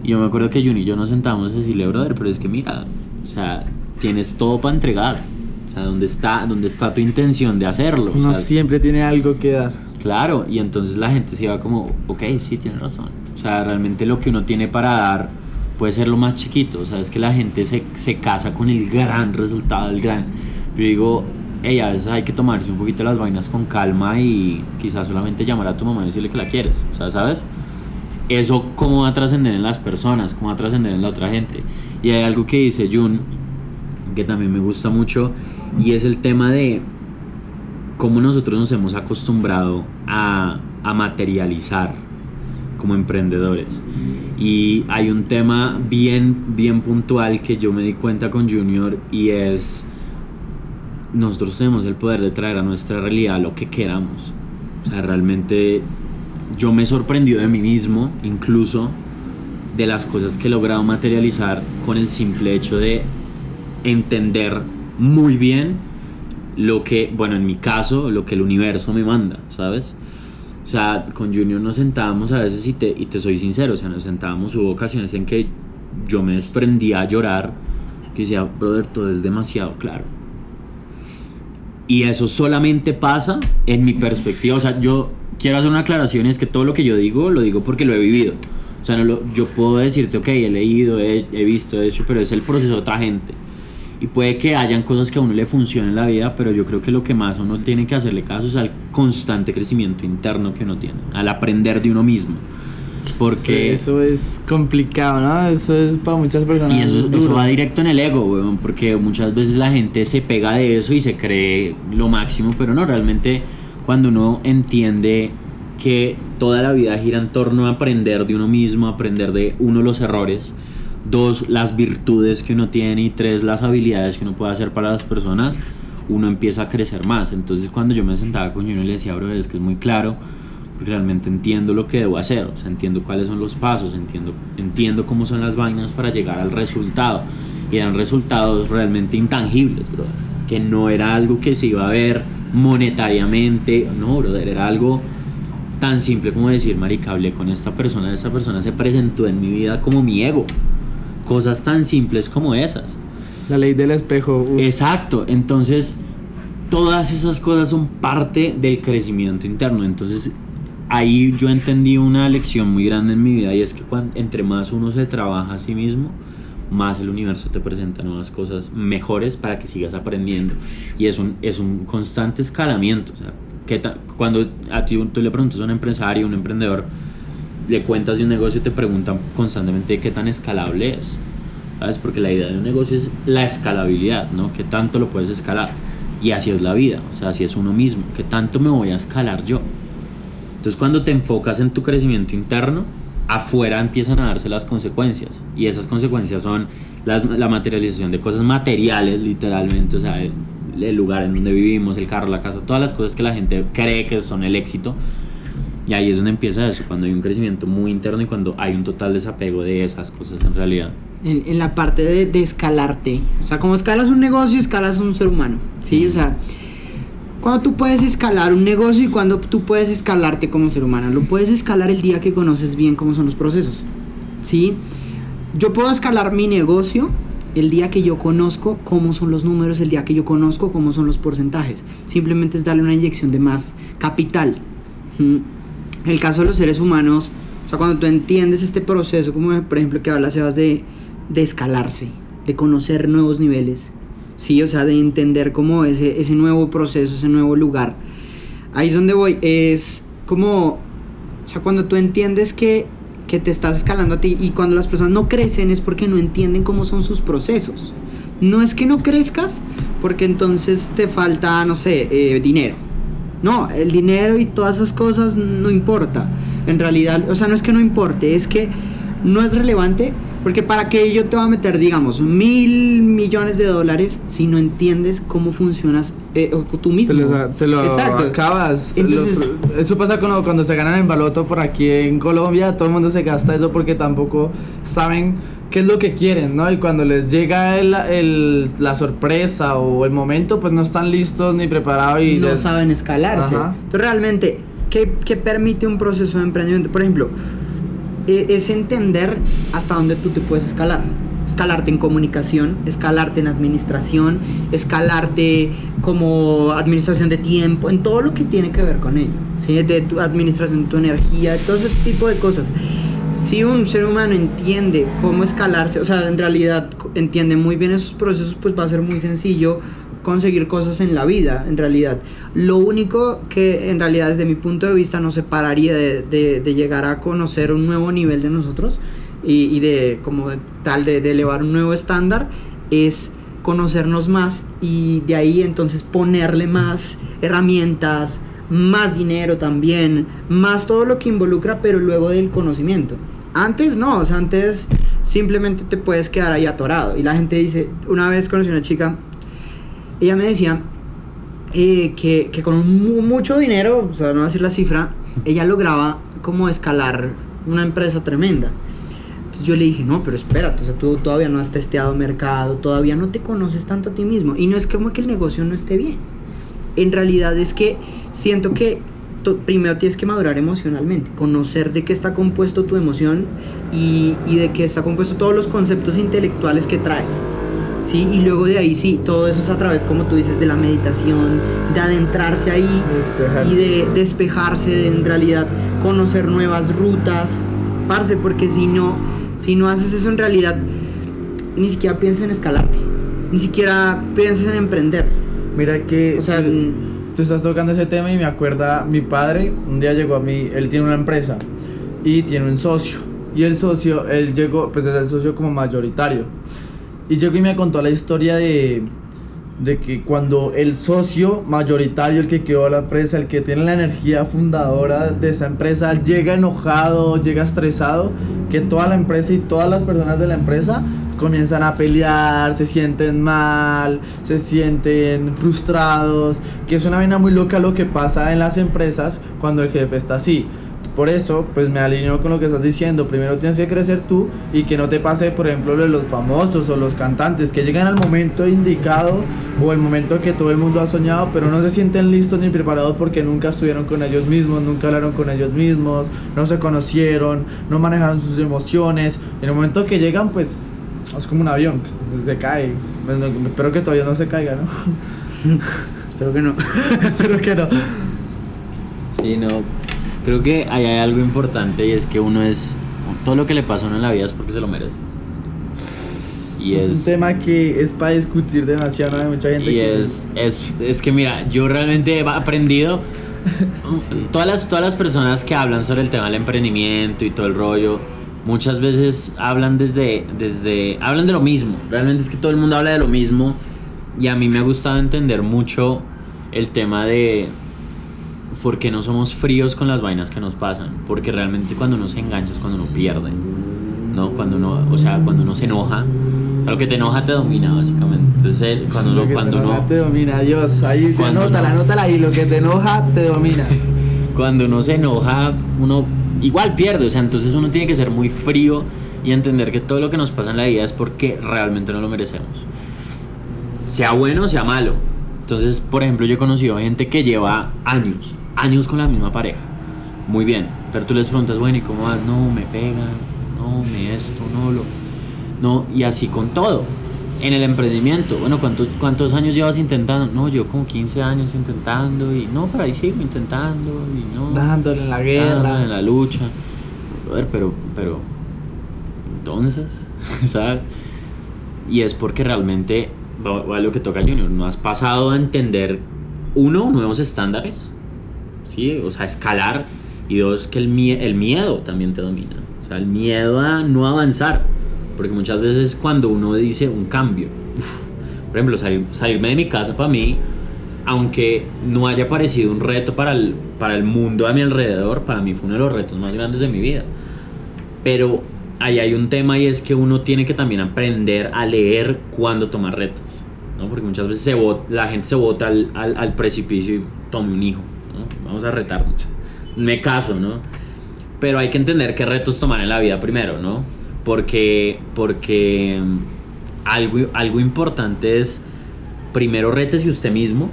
Y yo me acuerdo que Jun y yo nos sentamos a decirle, brother, pero es que mira, o sea, tienes todo para entregar. O sea, ¿dónde está, dónde está tu intención de hacerlo? Uno siempre tiene algo que dar. Claro, y entonces la gente se iba como, ok, sí, tienes razón. O sea, realmente lo que uno tiene para dar puede ser lo más chiquito. O sea, es que la gente se, se casa con el gran resultado, el gran... Pero digo, hey, a veces hay que tomarse un poquito las vainas con calma y quizás solamente llamar a tu mamá y decirle que la quieres. O sea, ¿sabes? eso cómo va a trascender en las personas, cómo va a trascender en la otra gente. Y hay algo que dice Jun, que también me gusta mucho, y es el tema de cómo nosotros nos hemos acostumbrado a, a materializar como emprendedores. Y hay un tema bien, bien puntual que yo me di cuenta con Junior y es, nosotros tenemos el poder de traer a nuestra realidad lo que queramos. O sea, realmente yo me he sorprendido de mí mismo, incluso de las cosas que he logrado materializar con el simple hecho de entender muy bien lo que, bueno, en mi caso, lo que el universo me manda, ¿sabes? O sea, con Junior nos sentábamos a veces y te, y te soy sincero, o sea, nos sentábamos, hubo ocasiones en que yo me desprendía a llorar, que decía, brother, todo es demasiado claro. Y eso solamente pasa en mi perspectiva, o sea, yo quiero hacer una aclaración y es que todo lo que yo digo, lo digo porque lo he vivido. O sea, no lo, yo puedo decirte, ok, he leído, he, he visto, he hecho, pero es el proceso de otra gente. Y puede que hayan cosas que a uno le funcionen en la vida, pero yo creo que lo que más uno tiene que hacerle caso es al constante crecimiento interno que uno tiene, al aprender de uno mismo. Porque... Sí, eso es complicado, ¿no? Eso es para muchas personas. Y eso, eso va directo en el ego, weón, porque muchas veces la gente se pega de eso y se cree lo máximo, pero no, realmente cuando uno entiende que toda la vida gira en torno a aprender de uno mismo, aprender de uno los errores, dos las virtudes que uno tiene y tres las habilidades que uno puede hacer para las personas, uno empieza a crecer más. Entonces cuando yo me sentaba con uno y le decía, bro, es que es muy claro, porque realmente entiendo lo que debo hacer, o sea, entiendo cuáles son los pasos, entiendo, entiendo cómo son las vainas para llegar al resultado. Y eran resultados realmente intangibles, bro. Que no era algo que se iba a ver monetariamente, no, brother, era algo tan simple como decir, marica, hablé con esta persona, esta persona se presentó en mi vida como mi ego. Cosas tan simples como esas. La ley del espejo. uf. Exacto, entonces todas esas cosas son parte del crecimiento interno. Entonces ahí yo entendí una lección muy grande en mi vida y es que cuan- entre más uno se trabaja a sí mismo, más el universo te presenta nuevas cosas mejores para que sigas aprendiendo. Y es un, es un constante escalamiento. O sea, ¿qué ta- cuando a ti tú le preguntas a un empresario, un emprendedor, le cuentas de un negocio y te preguntan constantemente qué tan escalable es. ¿Sabes? Porque la idea de un negocio es la escalabilidad, ¿no? ¿Qué tanto lo puedes escalar? Y así es la vida, o sea, así es uno mismo. ¿Qué tanto me voy a escalar yo? Entonces cuando te enfocas en tu crecimiento interno, afuera empiezan a darse las consecuencias. Y esas consecuencias son las- la materialización de cosas materiales, literalmente, o sea, el, el lugar en donde vivimos, el carro, la casa, todas las cosas que la gente cree que son el éxito. Y ahí es donde empieza eso, cuando hay un crecimiento muy interno y cuando hay un total desapego de esas cosas en realidad. en, en la parte de, de escalarte. O sea, como escalas un negocio, escalas un ser humano. ¿Sí? O sea, cuando tú puedes escalar un negocio y cuando tú puedes escalarte como ser humano. Lo puedes escalar el día que conoces bien cómo son los procesos. ¿Sí? Yo puedo escalar mi negocio el día que yo conozco cómo son los números, el día que yo conozco cómo son los porcentajes. Simplemente es darle una inyección de más capital. En el caso de los seres humanos, o sea, cuando tú entiendes este proceso, como por ejemplo que habla Sebas de, de escalarse, de conocer nuevos niveles, sí, o sea, de entender como ese, ese nuevo proceso, ese nuevo lugar. Ahí es donde voy, es como, o sea, cuando tú entiendes que, que te estás escalando a ti y cuando las personas no crecen es porque no entienden cómo son sus procesos. No es que no crezcas porque entonces te falta, no sé, eh, dinero. No, el dinero y todas esas cosas no importa. En realidad, o sea, no es que no importe, es que no es relevante. Porque para que yo te va a meter, digamos, mil millones de dólares si no entiendes cómo funcionas eh, tú Te mismo. lo, te lo Exacto. acabas. Entonces- Los- eso pasa cuando, cuando se ganan en baloto por aquí en Colombia. Todo el mundo se gasta eso porque tampoco saben qué es lo que quieren, ¿no? Y cuando les llega el, el- la sorpresa o el momento, pues no están listos ni preparados y no les- saben escalarse. Ajá. Entonces, realmente, ¿qué, qué permite un proceso de emprendimiento? Por ejemplo, es entender hasta dónde tú te puedes escalar. Escalarte en comunicación, escalarte en administración, escalarte como administración de tiempo, en todo lo que tiene que ver con ello. ¿sí? De tu administración de tu energía, todo ese tipo de cosas. Si un ser humano entiende cómo escalarse, o sea, en realidad entiende muy bien esos procesos, pues va a ser muy sencillo conseguir cosas en la vida, en realidad. Lo único que en realidad desde mi punto de vista nos separaría de, de, de llegar a conocer un nuevo nivel de nosotros y, y de como tal de, elevar un nuevo estándar es conocernos más y de ahí entonces ponerle más herramientas, más dinero también, más todo lo que involucra, pero luego del conocimiento. Antes no, o sea, antes simplemente te puedes quedar ahí atorado. Y la gente dice, una vez conocí una chica, ella me decía eh, que, que, con mu mucho dinero, o sea, no voy a decir la cifra, ella lograba como escalar una empresa tremenda. Entonces yo le dije, no, pero espérate, o sea, tú todavía no has testeado mercado, todavía no te conoces tanto a ti mismo. Y no es como que el negocio no esté bien. En realidad es que siento que primero tienes que madurar emocionalmente, conocer de qué está compuesto tu emoción y, y, de qué está compuesto todos los conceptos intelectuales que traes. ¿Sí? Y luego de ahí sí, todo eso es a través, como tú dices, de la meditación, de adentrarse ahí Despejarse. y de despejarse, de en realidad conocer nuevas rutas, parce, porque si no, si no haces eso en realidad, ni siquiera piensas en escalarte, ni siquiera piensas en emprender. Mira que... O sea, tú, tú estás tocando ese tema y me acuerda, mi padre un día llegó a mí, él tiene una empresa y tiene un socio. Y el socio, él llegó, pues es el socio como mayoritario. Y llegó y me contó la historia de, de que cuando el socio mayoritario, el que quedó la empresa, el que tiene la energía fundadora de esa empresa, llega enojado, llega estresado, que toda la empresa y todas las personas de la empresa comienzan a pelear, se sienten mal, se sienten frustrados, que es una vaina muy loca lo que pasa en las empresas cuando el jefe está así. Por eso, pues me alineo con lo que estás diciendo. Primero tienes que crecer tú y que no te pase, por ejemplo, lo de los famosos o los cantantes que llegan al momento indicado o el momento que todo el mundo ha soñado, pero no se sienten listos ni preparados porque nunca estuvieron con ellos mismos, nunca hablaron con ellos mismos, no se conocieron, no manejaron sus emociones. En el momento que llegan, pues es como un avión, pues, se cae. Espero que todavía no se caiga, ¿no? espero que no. espero que no. Sí, no. Creo que ahí hay algo importante y es que uno es. Todo lo que le pasa a uno en la vida es porque se lo merece. Y es, es, un tema que es para discutir demasiado, ¿no? Hay mucha gente y que. Es, es, es que mira, yo realmente he aprendido. sí. todas, las, todas las personas que hablan sobre el tema del emprendimiento y todo el rollo, muchas veces hablan desde, desde. hablan de lo mismo. Realmente es que todo el mundo habla de lo mismo. Y a mí me ha gustado entender mucho el tema de porque no somos fríos con las vainas que nos pasan. Porque realmente cuando uno se engancha es cuando uno pierde. ¿No? Cuando uno, o sea, cuando uno se enoja. Lo que te enoja te domina, básicamente. Entonces, cuando uno. Lo que Cuando te enoja uno te domina, Dios. Ahí, Cuando anótala, no. anótala ahí. Lo que te enoja te domina. cuando uno se enoja, uno igual pierde. O sea, entonces uno tiene que ser muy frío y entender que todo lo que nos pasa en la vida es porque realmente no lo merecemos. Sea bueno o sea malo. Entonces, por ejemplo, yo he conocido gente que lleva años, años con la misma pareja. Muy bien. Pero tú les preguntas, bueno, ¿y cómo vas? No, me pegan, no, me esto, no lo. No, y así con todo. En el emprendimiento, bueno, ¿cuántos, ¿cuántos años llevas intentando? No, yo como 15 años intentando y no, pero ahí sigo intentando y no. Dándole en la dándole guerra. en la lucha. Brother, pero, pero, entonces, ¿sabes? Y es porque realmente, va- va lo que toca Junior, no has pasado a entender, uno, nuevos estándares, ¿sí? O sea, escalar, y dos, que el, mie- el miedo también te domina. O sea, el miedo a no avanzar. Porque muchas veces cuando uno dice un cambio, uf, por ejemplo, salir- salirme de mi casa para mí, aunque no haya parecido un reto para el, para el mundo a mi alrededor, para mí fue uno de los retos más grandes de mi vida. Pero ahí hay un tema y es que uno tiene que también aprender a leer cuando tomar retos. ¿no? Porque muchas veces se bot- la gente se bota al, al, al precipicio y tome un hijo. Vamos a retarnos. Me caso, ¿no? Pero hay que entender qué retos tomar en la vida primero, ¿no? Porque, porque mm, algo, algo importante es primero rétese usted mismo,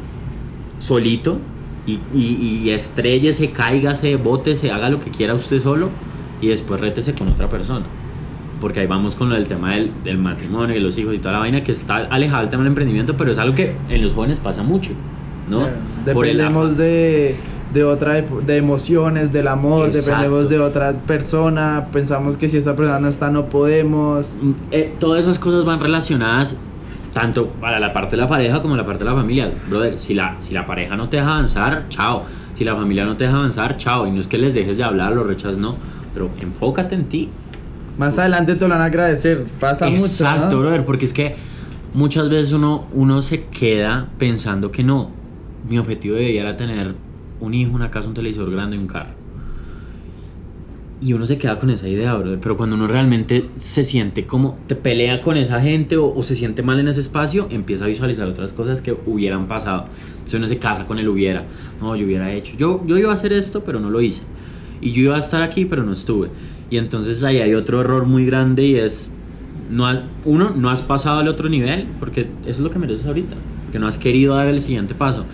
solito, y, y, y estrellese, cáigase, bótese, haga lo que quiera usted solo, y después rétese con otra persona. Porque ahí vamos con lo del tema del, del matrimonio y los hijos y toda la vaina que está alejado del tema del emprendimiento, pero es algo que en los jóvenes pasa mucho, ¿no? Dependemos de, de otra de emociones, del amor, Exacto. dependemos de otra persona, pensamos que si esta persona no está no podemos. Mm, eh, todas esas cosas van relacionadas tanto para la parte de la pareja como la parte de la familia. Brother, si la, si la pareja no te deja avanzar, chao. Si la familia no te deja avanzar, chao. Y no es que les dejes de hablar, los rechazas, no. Pero enfócate en ti. Más adelante te lo van a agradecer. Pasa mucho. Exacto, ¿no? brother, porque es que muchas veces uno, uno se queda pensando que no. Mi objetivo debería era tener un hijo, una casa, un televisor grande y un carro. Y uno se queda con esa idea, brother. Pero cuando uno realmente se siente como te pelea con esa gente o, o se siente mal en ese espacio, empieza a visualizar otras cosas que hubieran pasado. Entonces uno se casa con el hubiera. No, yo hubiera hecho. Yo, yo iba a hacer esto, pero no lo hice. Y yo iba a estar aquí, pero no estuve. Y entonces ahí hay otro error muy grande y es, no has- uno, no has pasado al otro nivel, porque eso es lo que mereces ahorita, porque no has querido dar el siguiente paso.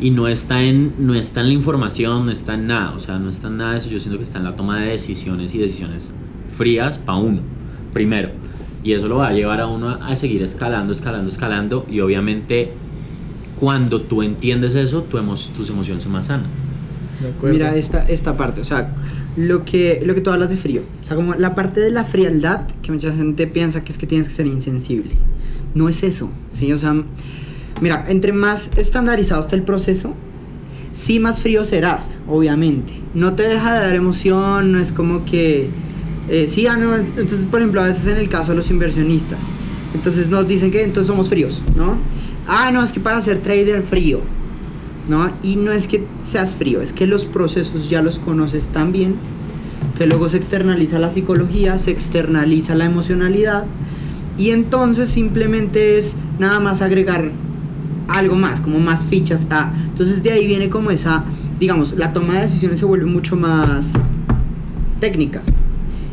Y no está, en, no está en la información, no está en nada, o sea, no está en nada de eso, yo siento que está en la toma de decisiones y decisiones frías para uno, primero. Y eso lo va a llevar a uno a seguir escalando, escalando, escalando, y obviamente cuando tú entiendes eso, tu emo- tus emociones son más sanas. De acuerdo. Mira esta, esta parte, o sea, lo que, lo que tú hablas de frío. O sea, como la parte de la frialdad, que mucha gente piensa que es que tienes que ser insensible. No es eso, ¿sí? O sea, mira, entre más estandarizado está el proceso, sí más frío serás, obviamente. No te deja de dar emoción, no es como que... eh, sí, ah, no, entonces, por ejemplo, a veces en el caso de los inversionistas, entonces nos dicen que entonces somos fríos, ¿no? Ah, no, es que para ser trader frío. ¿no? Y no es que seas frío, es que los procesos ya los conoces tan bien que luego se externaliza la psicología, se externaliza la emocionalidad y entonces simplemente es nada más agregar algo más, como más fichas a. Entonces de ahí viene como esa, digamos, la toma de decisiones se vuelve mucho más técnica.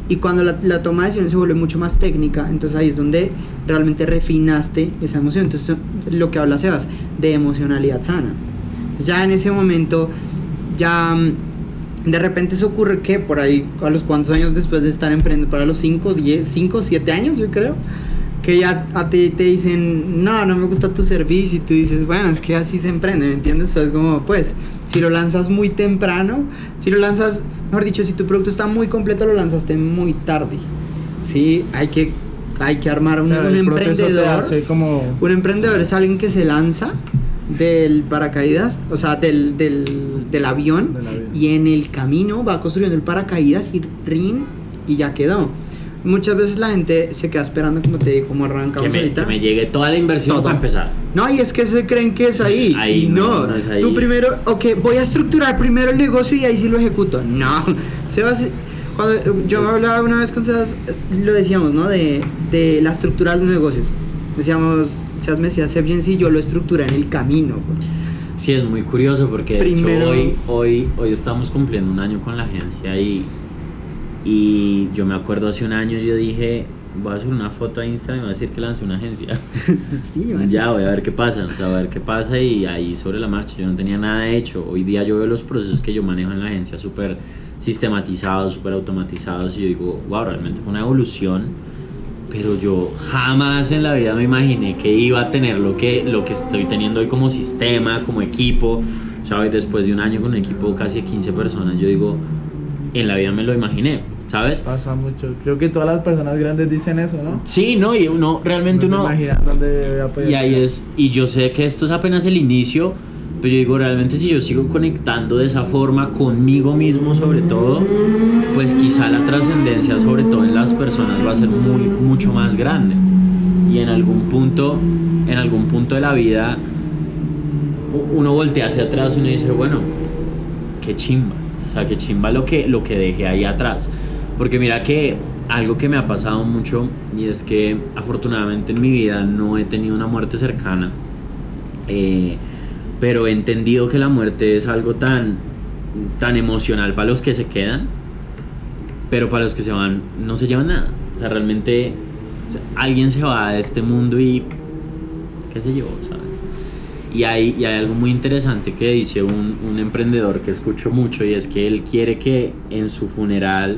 Y cuando la, la toma de decisiones se vuelve mucho más técnica, entonces ahí es donde realmente refinaste esa emoción. Entonces lo que habla Sebas, de emocionalidad sana. Ya en ese momento, ya mm, de repente se ocurre que por ahí, a los cuantos años después de estar emprendiendo, para los 5, 10, 5, 7 años yo creo, que ya a ti te dicen, no, no me gusta tu servicio y tú dices, bueno, es que así se emprende, ¿me entiendes? O sea, es como, pues, si lo lanzas muy temprano, si lo lanzas, mejor dicho, si tu producto está muy completo, lo lanzaste muy tarde. Sí, hay que, hay que armar un, Claro, emprendedor. como... Un emprendedor es alguien que se lanza del paracaídas, o sea, del, del, del avión, Del avión. y en el camino va construyendo el paracaídas y rin y ya quedó. Muchas veces la gente se queda esperando, como te digo, como Que arrancamos me, ahorita. que me llegue toda la inversión Todo. para empezar. No, y es que se creen que es ahí. Ahí y no, no, no es ahí. Tú primero, ok, voy a estructurar primero el negocio y ahí sí lo ejecuto. No, Sebas, cuando yo Es- hablaba una vez con Sebas, lo decíamos, ¿no? De, de la estructura de los negocios. Decíamos, Sebas me decía, sé bien si yo lo estructuré en el camino. güey". Sí, es muy curioso porque de Primero- hecho hoy, hoy, hoy estamos cumpliendo un año con la agencia y, y yo me acuerdo hace un año yo dije, voy a subir una foto a Instagram y voy a decir que lancé una agencia. sí, ya, voy a ver qué pasa, o sea, a ver qué pasa y ahí sobre la marcha yo no tenía nada hecho. Hoy día yo veo los procesos que yo manejo en la agencia súper sistematizados, súper automatizados y yo digo, wow, realmente fue una evolución. Pero yo jamás en la vida me imaginé que iba a tener lo que, lo que estoy teniendo hoy como sistema, como equipo. ¿Sabes? Después de un año con un equipo casi de 15 personas, yo digo, en la vida me lo imaginé, ¿sabes? Pasa mucho. Creo que todas las personas grandes dicen eso, ¿no? Sí, no, y uno realmente No uno... dónde. Y ahí es, y yo sé que esto es apenas el inicio, pero yo digo, realmente si yo sigo conectando de esa forma conmigo mismo sobre todo, pues quizá la trascendencia sobre todo en las personas va a ser muy, mucho más grande. Y en algún punto, en algún punto de la vida, uno voltea hacia atrás y uno dice, bueno, qué chimba. O sea, qué chimba lo que, lo que dejé ahí atrás. Porque mira que algo que me ha pasado mucho y es que afortunadamente en mi vida no he tenido una muerte cercana. Eh, pero he entendido que la muerte es algo tan, tan emocional para los que se quedan, pero para los que se van no se llevan nada. O sea, realmente alguien se va de este mundo y qué se llevó, ¿sabes? Y hay, y hay algo muy interesante que dice un, un emprendedor que escucho mucho y es que él quiere que en su funeral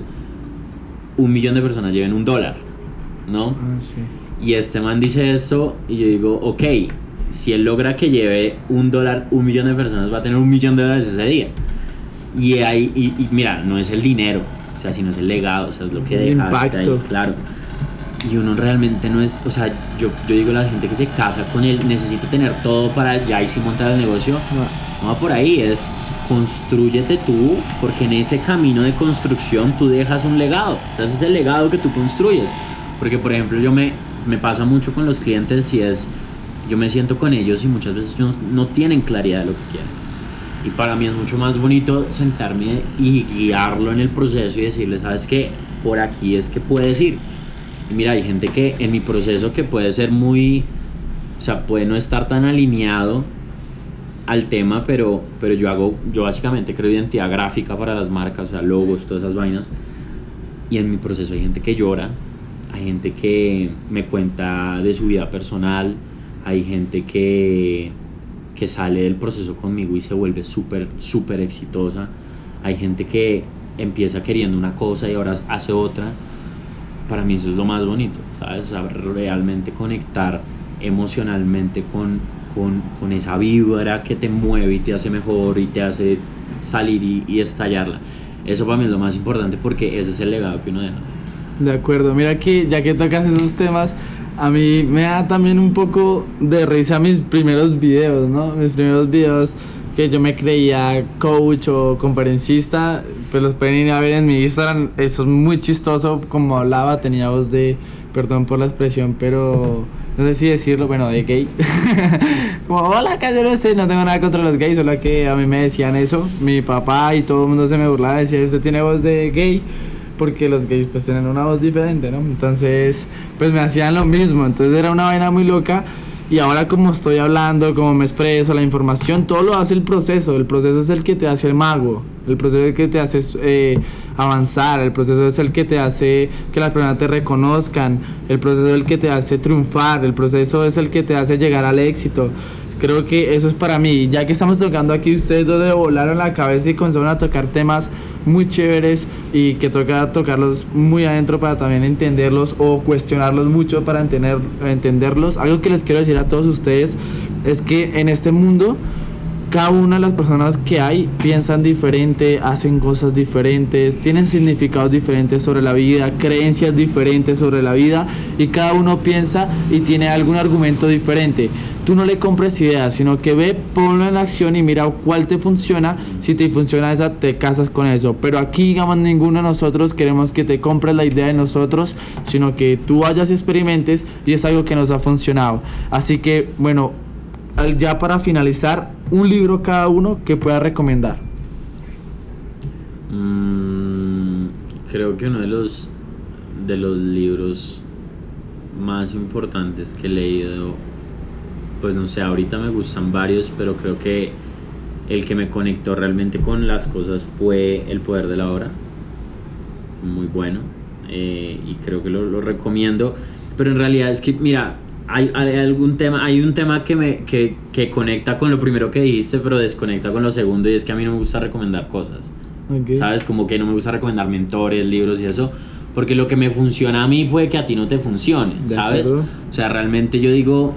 un millón de personas lleven un dólar, ¿no? Ah, sí. Y este man dice esto y yo digo, ok, si él logra que lleve un dólar, un millón de personas va a tener un millón de dólares ese día. Y, ahí, y, y mira, no es el dinero, o sea, sino es el legado, o sea, es lo que dejaste impacto. ahí, claro. y uno realmente no es, o sea, yo, yo digo a la gente que se casa con él, necesito tener todo para ya y si montar el negocio. No. no va por ahí, es construyete tú, porque en ese camino de construcción tú dejas un legado. O ese es el legado que tú construyes. Porque, por ejemplo, yo me, me pasa mucho con los clientes y es, yo me siento con ellos y muchas veces ellos no tienen claridad de lo que quieren. Y para mí es mucho más bonito sentarme y guiarlo en el proceso y decirle, ¿sabes qué? Por aquí es que puedes ir mira, hay gente que en mi proceso que puede ser muy, o sea, puede no estar tan alineado al tema, pero, pero yo hago, yo básicamente creo identidad gráfica para las marcas, o sea, logos, todas esas vainas. Y en mi proceso hay gente que llora, hay gente que me cuenta de su vida personal, hay gente que, que sale del proceso conmigo y se vuelve súper, súper exitosa, hay gente que empieza queriendo una cosa y ahora hace otra para mí eso es lo más bonito, ¿sabes? Saber realmente conectar emocionalmente con, con, con, esa vibra que te mueve y te hace mejor y te hace salir y, y, estallarla. Eso para mí es lo más importante porque ese es el legado que uno deja. De acuerdo, mira que ya que tocas esos temas, a mí me da también un poco de risa mis primeros videos, ¿no? Mis primeros videos que yo me creía coach o conferencista, pues los pueden ir a ver en mi Instagram. Eso es muy chistoso, como hablaba, tenía voz de, perdón por la expresión, pero no sé si decirlo, bueno, de gay. como, hola, no sé, no tengo nada contra los gays, solo que a mí me decían eso. Mi papá y todo el mundo se me burlaba, decía, usted tiene voz de gay porque los gays pues tienen una voz diferente, ¿no? Entonces, pues me hacían lo mismo, entonces era una vaina muy loca y ahora como estoy hablando, como me expreso, la información, todo lo hace el proceso. El proceso es el que te hace el mago. El proceso es el que te hace eh, avanzar. El proceso es el que te hace que las personas te reconozcan. El proceso es el que te hace triunfar. El proceso es el que te hace llegar al éxito. Creo que eso es para mí. Ya que estamos tocando aquí, ustedes dos de volaron la cabeza y comenzaron a tocar temas muy chéveres y que toca tocarlos muy adentro para también entenderlos o cuestionarlos mucho para entender, entenderlos. Algo que les quiero decir a todos ustedes es que en este mundo cada una de las personas que hay piensan diferente, hacen cosas diferentes, tienen significados diferentes sobre la vida, creencias diferentes sobre la vida y cada uno piensa y tiene algún argumento diferente. Tú no le compres ideas, sino que ve, ponlo en acción y mira cuál te funciona. Si te funciona esa, te casas con eso. Pero aquí, digamos, ninguno de nosotros queremos que te compres la idea de nosotros, sino que tú vayas y experimentes y es algo que nos ha funcionado. Así que, bueno, ya para finalizar, un libro cada uno que pueda recomendar. Mm, creo que uno de los de los libros más importantes que he leído, pues no sé, ahorita me gustan varios, pero creo que el que me conectó realmente con las cosas fue El Poder de la Hora. Muy bueno. Eh, y creo que lo, lo recomiendo. Pero en realidad es que, mira, hay, algún tema, hay un tema que me que, que, conecta con lo primero que dijiste, pero desconecta con lo segundo, y es que a mí no me gusta recomendar cosas. ¿Sabes? Como que no me gusta recomendar mentores, libros y eso, porque lo que me funciona a mí puede que a ti no te funcione, ¿sabes? O sea, realmente yo digo,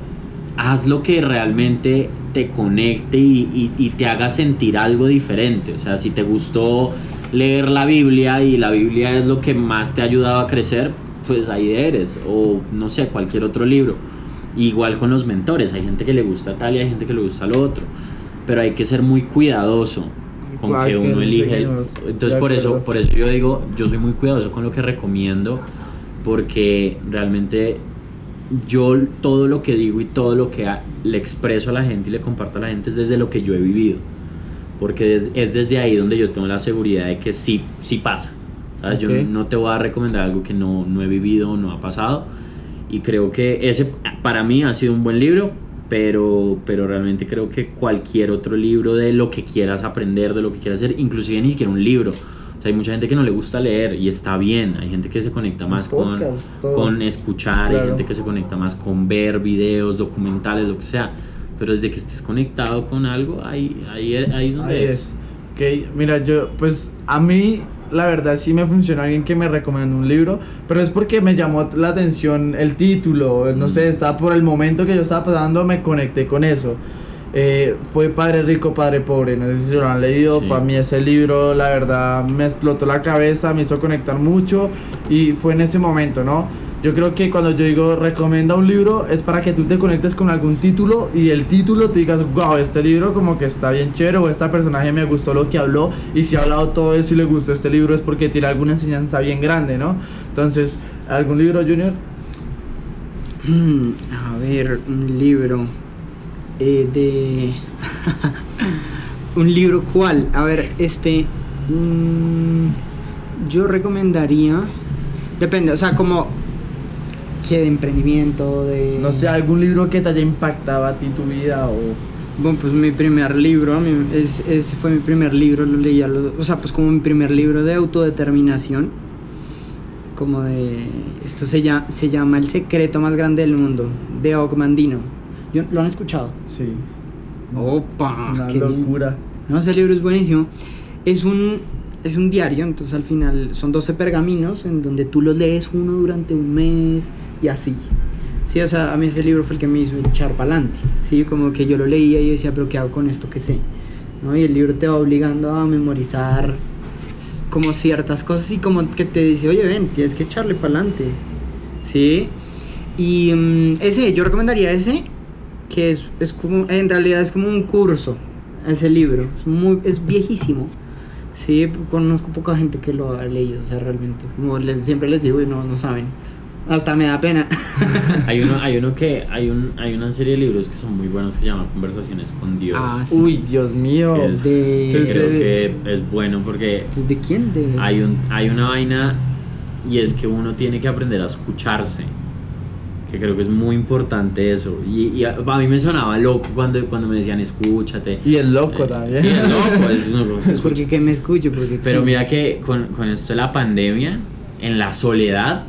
haz lo que realmente te conecte y, y, y te haga sentir algo diferente. O sea, si te gustó leer la Biblia y la Biblia es lo que más te ha ayudado a crecer, pues ahí eres, o no sé, cualquier otro libro Igual con los mentores, hay gente que le gusta tal y hay gente que le gusta lo otro, pero hay que ser muy cuidadoso con que uno elige. Entonces por eso, por eso yo digo, yo soy muy cuidadoso con lo que recomiendo, porque realmente yo todo lo que digo y todo lo que le expreso a la gente y le comparto a la gente es desde lo que yo he vivido, porque es, desde ahí donde yo tengo la seguridad de que sí, sí pasa. ¿sabes? Yo no te voy a recomendar algo que no, no he vivido o no ha pasado y creo que ese para mí ha sido un buen libro, pero, pero realmente creo que cualquier otro libro de lo que quieras aprender, de lo que quieras hacer, inclusive ni siquiera un libro. O sea, hay mucha gente que no le gusta leer y está bien. Hay gente que se conecta más con, con escuchar, hay gente que se conecta más con ver videos, documentales, lo que sea. Pero desde que estés conectado con algo, ahí, ahí, ahí es donde es. es. Ok, mira, yo, pues a mí la verdad sí me funcionó alguien que me recomendó un libro, pero es porque me llamó la atención el título, no sé, estaba por el momento que yo estaba pasando, me conecté con eso. Eh, fue Padre Rico, Padre Pobre, no sé si lo han leído, para mí ese libro la verdad me explotó la cabeza, me hizo conectar mucho y fue en ese momento, ¿no? Yo creo que cuando yo digo recomienda un libro es para que tú te conectes con algún título y el título te digas, wow, este libro como que está bien chévere o este personaje me gustó lo que habló y si ha hablado todo eso y le gustó este libro es porque tiene alguna enseñanza bien grande, ¿no? Entonces, ¿algún libro, Junior? Mm, a ver, un libro eh, de... un libro cuál? A ver, este... mm, yo recomendaría... Depende, o sea, como... Que de emprendimiento, de... No sé, algún libro que te haya impactado a ti tu vida o... Bueno, pues mi primer libro, mí- es, ese fue mi primer libro, lo leí a los- o sea, pues como mi primer libro de autodeterminación, como de, esto se llama, se llama El secreto más grande del mundo, de Og Mandino. Yo- ¿Lo han escuchado? Sí. Opa, Es una qué bien. locura. No, ese libro es buenísimo. Es un, es un diario, entonces al final son 12 pergaminos en donde tú los lees uno durante un mes y así. Sí, o sea, a mí ese libro fue el que me hizo echar para adelante. Sí, como que yo lo leía y decía, pero ¿qué hago con esto que sé? ¿No? Y el libro te va obligando a memorizar como ciertas cosas y como que te dice, oye, ven, tienes que echarle para adelante. Sí. Y mm, ese, yo recomendaría ese, que es, es como, en realidad es como un curso, ese libro. Es, muy, es viejísimo. Sí, conozco poca gente que lo ha leído, o sea, realmente. Es como les, siempre les digo y no, no saben. Hasta me da pena. Hay uno, hay uno que, hay un, hay una serie de libros que son muy buenos que se llama Conversaciones con Dios. Ah, sí. Uy, Dios mío. que es- de- que ¿Qué creo que es bueno porque ¿Este ¿De quién? De... hay un, hay una vaina y es que uno tiene que aprender a escucharse. Que creo que es muy importante eso. Y, y a, a mí me sonaba loco cuando, cuando me decían escúchate. Y el loco Eh, también. Sí, el loco. es uno Pues porque que me escucho, porque Pero sí. mira que con, con esto de la pandemia, en la soledad,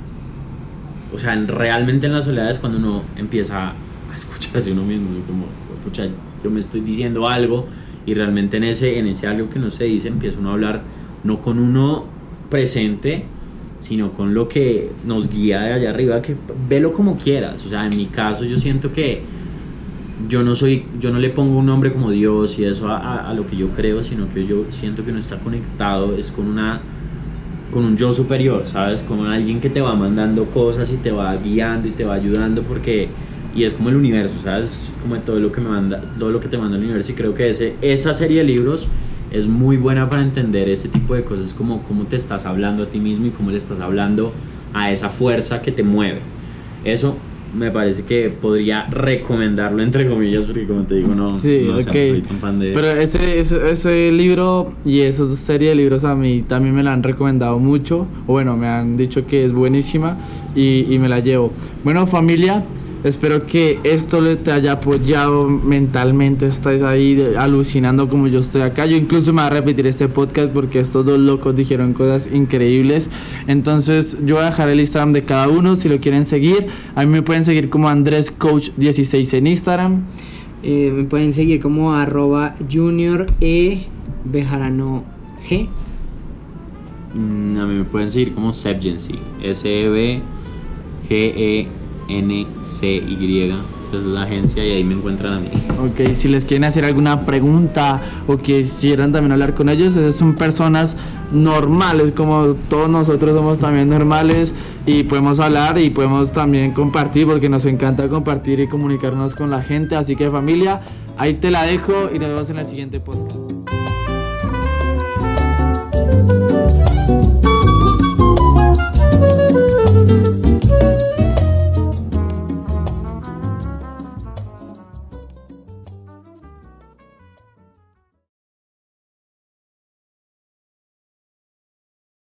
o sea, en- realmente en la soledad es cuando uno empieza a escucharse uno mismo, ¿no? como, pucha, yo me estoy diciendo algo y realmente en ese, en ese algo que no se dice empieza uno a hablar no con uno presente, sino con lo que nos guía de allá arriba, que velo como quieras, o sea, en mi caso yo siento que yo no soy, yo no le pongo un nombre como Dios y eso a, a- a lo que yo creo, sino que yo siento que uno está conectado, es con una con un yo superior, ¿sabes? Como alguien que te va mandando cosas y te va guiando y te va ayudando porque y es como el universo, ¿sabes? Es como todo lo que me manda, todo lo que te manda el universo y creo que ese esa serie de libros es muy buena para entender ese tipo de cosas como cómo te estás hablando a ti mismo y cómo le estás hablando a esa fuerza que te mueve. Eso me parece que podría recomendarlo entre comillas porque como te digo no, Sí, no, o sea, no soy tan fan de Pero ese, ese, ese libro y esa serie de libros a mí también me la han recomendado mucho. O bueno, me han dicho que es buenísima y, y me la llevo. Bueno, familia, espero que esto le te haya apoyado mentalmente. Estáis ahí de- alucinando como yo estoy acá. Yo incluso me voy a repetir este podcast porque estos dos locos dijeron cosas increíbles. Entonces, yo voy a dejar el Instagram de cada uno si lo quieren seguir. A mí me pueden seguir como Andrés Coach 16 en Instagram. Eh, me pueden seguir como arroba junior e bejarano g. Mm, A mí me pueden seguir como Sebgency. E S-E-B-G-E-N-C-Y. Esa es la agencia y ahí me encuentran a mí. Ok, si les quieren hacer alguna pregunta o quisieran también hablar con ellos, esas son personas normales, como todos nosotros somos también normales y podemos hablar y podemos también compartir porque nos encanta compartir y comunicarnos con la gente. Así que familia, ahí te la dejo y nos vemos en el siguiente podcast.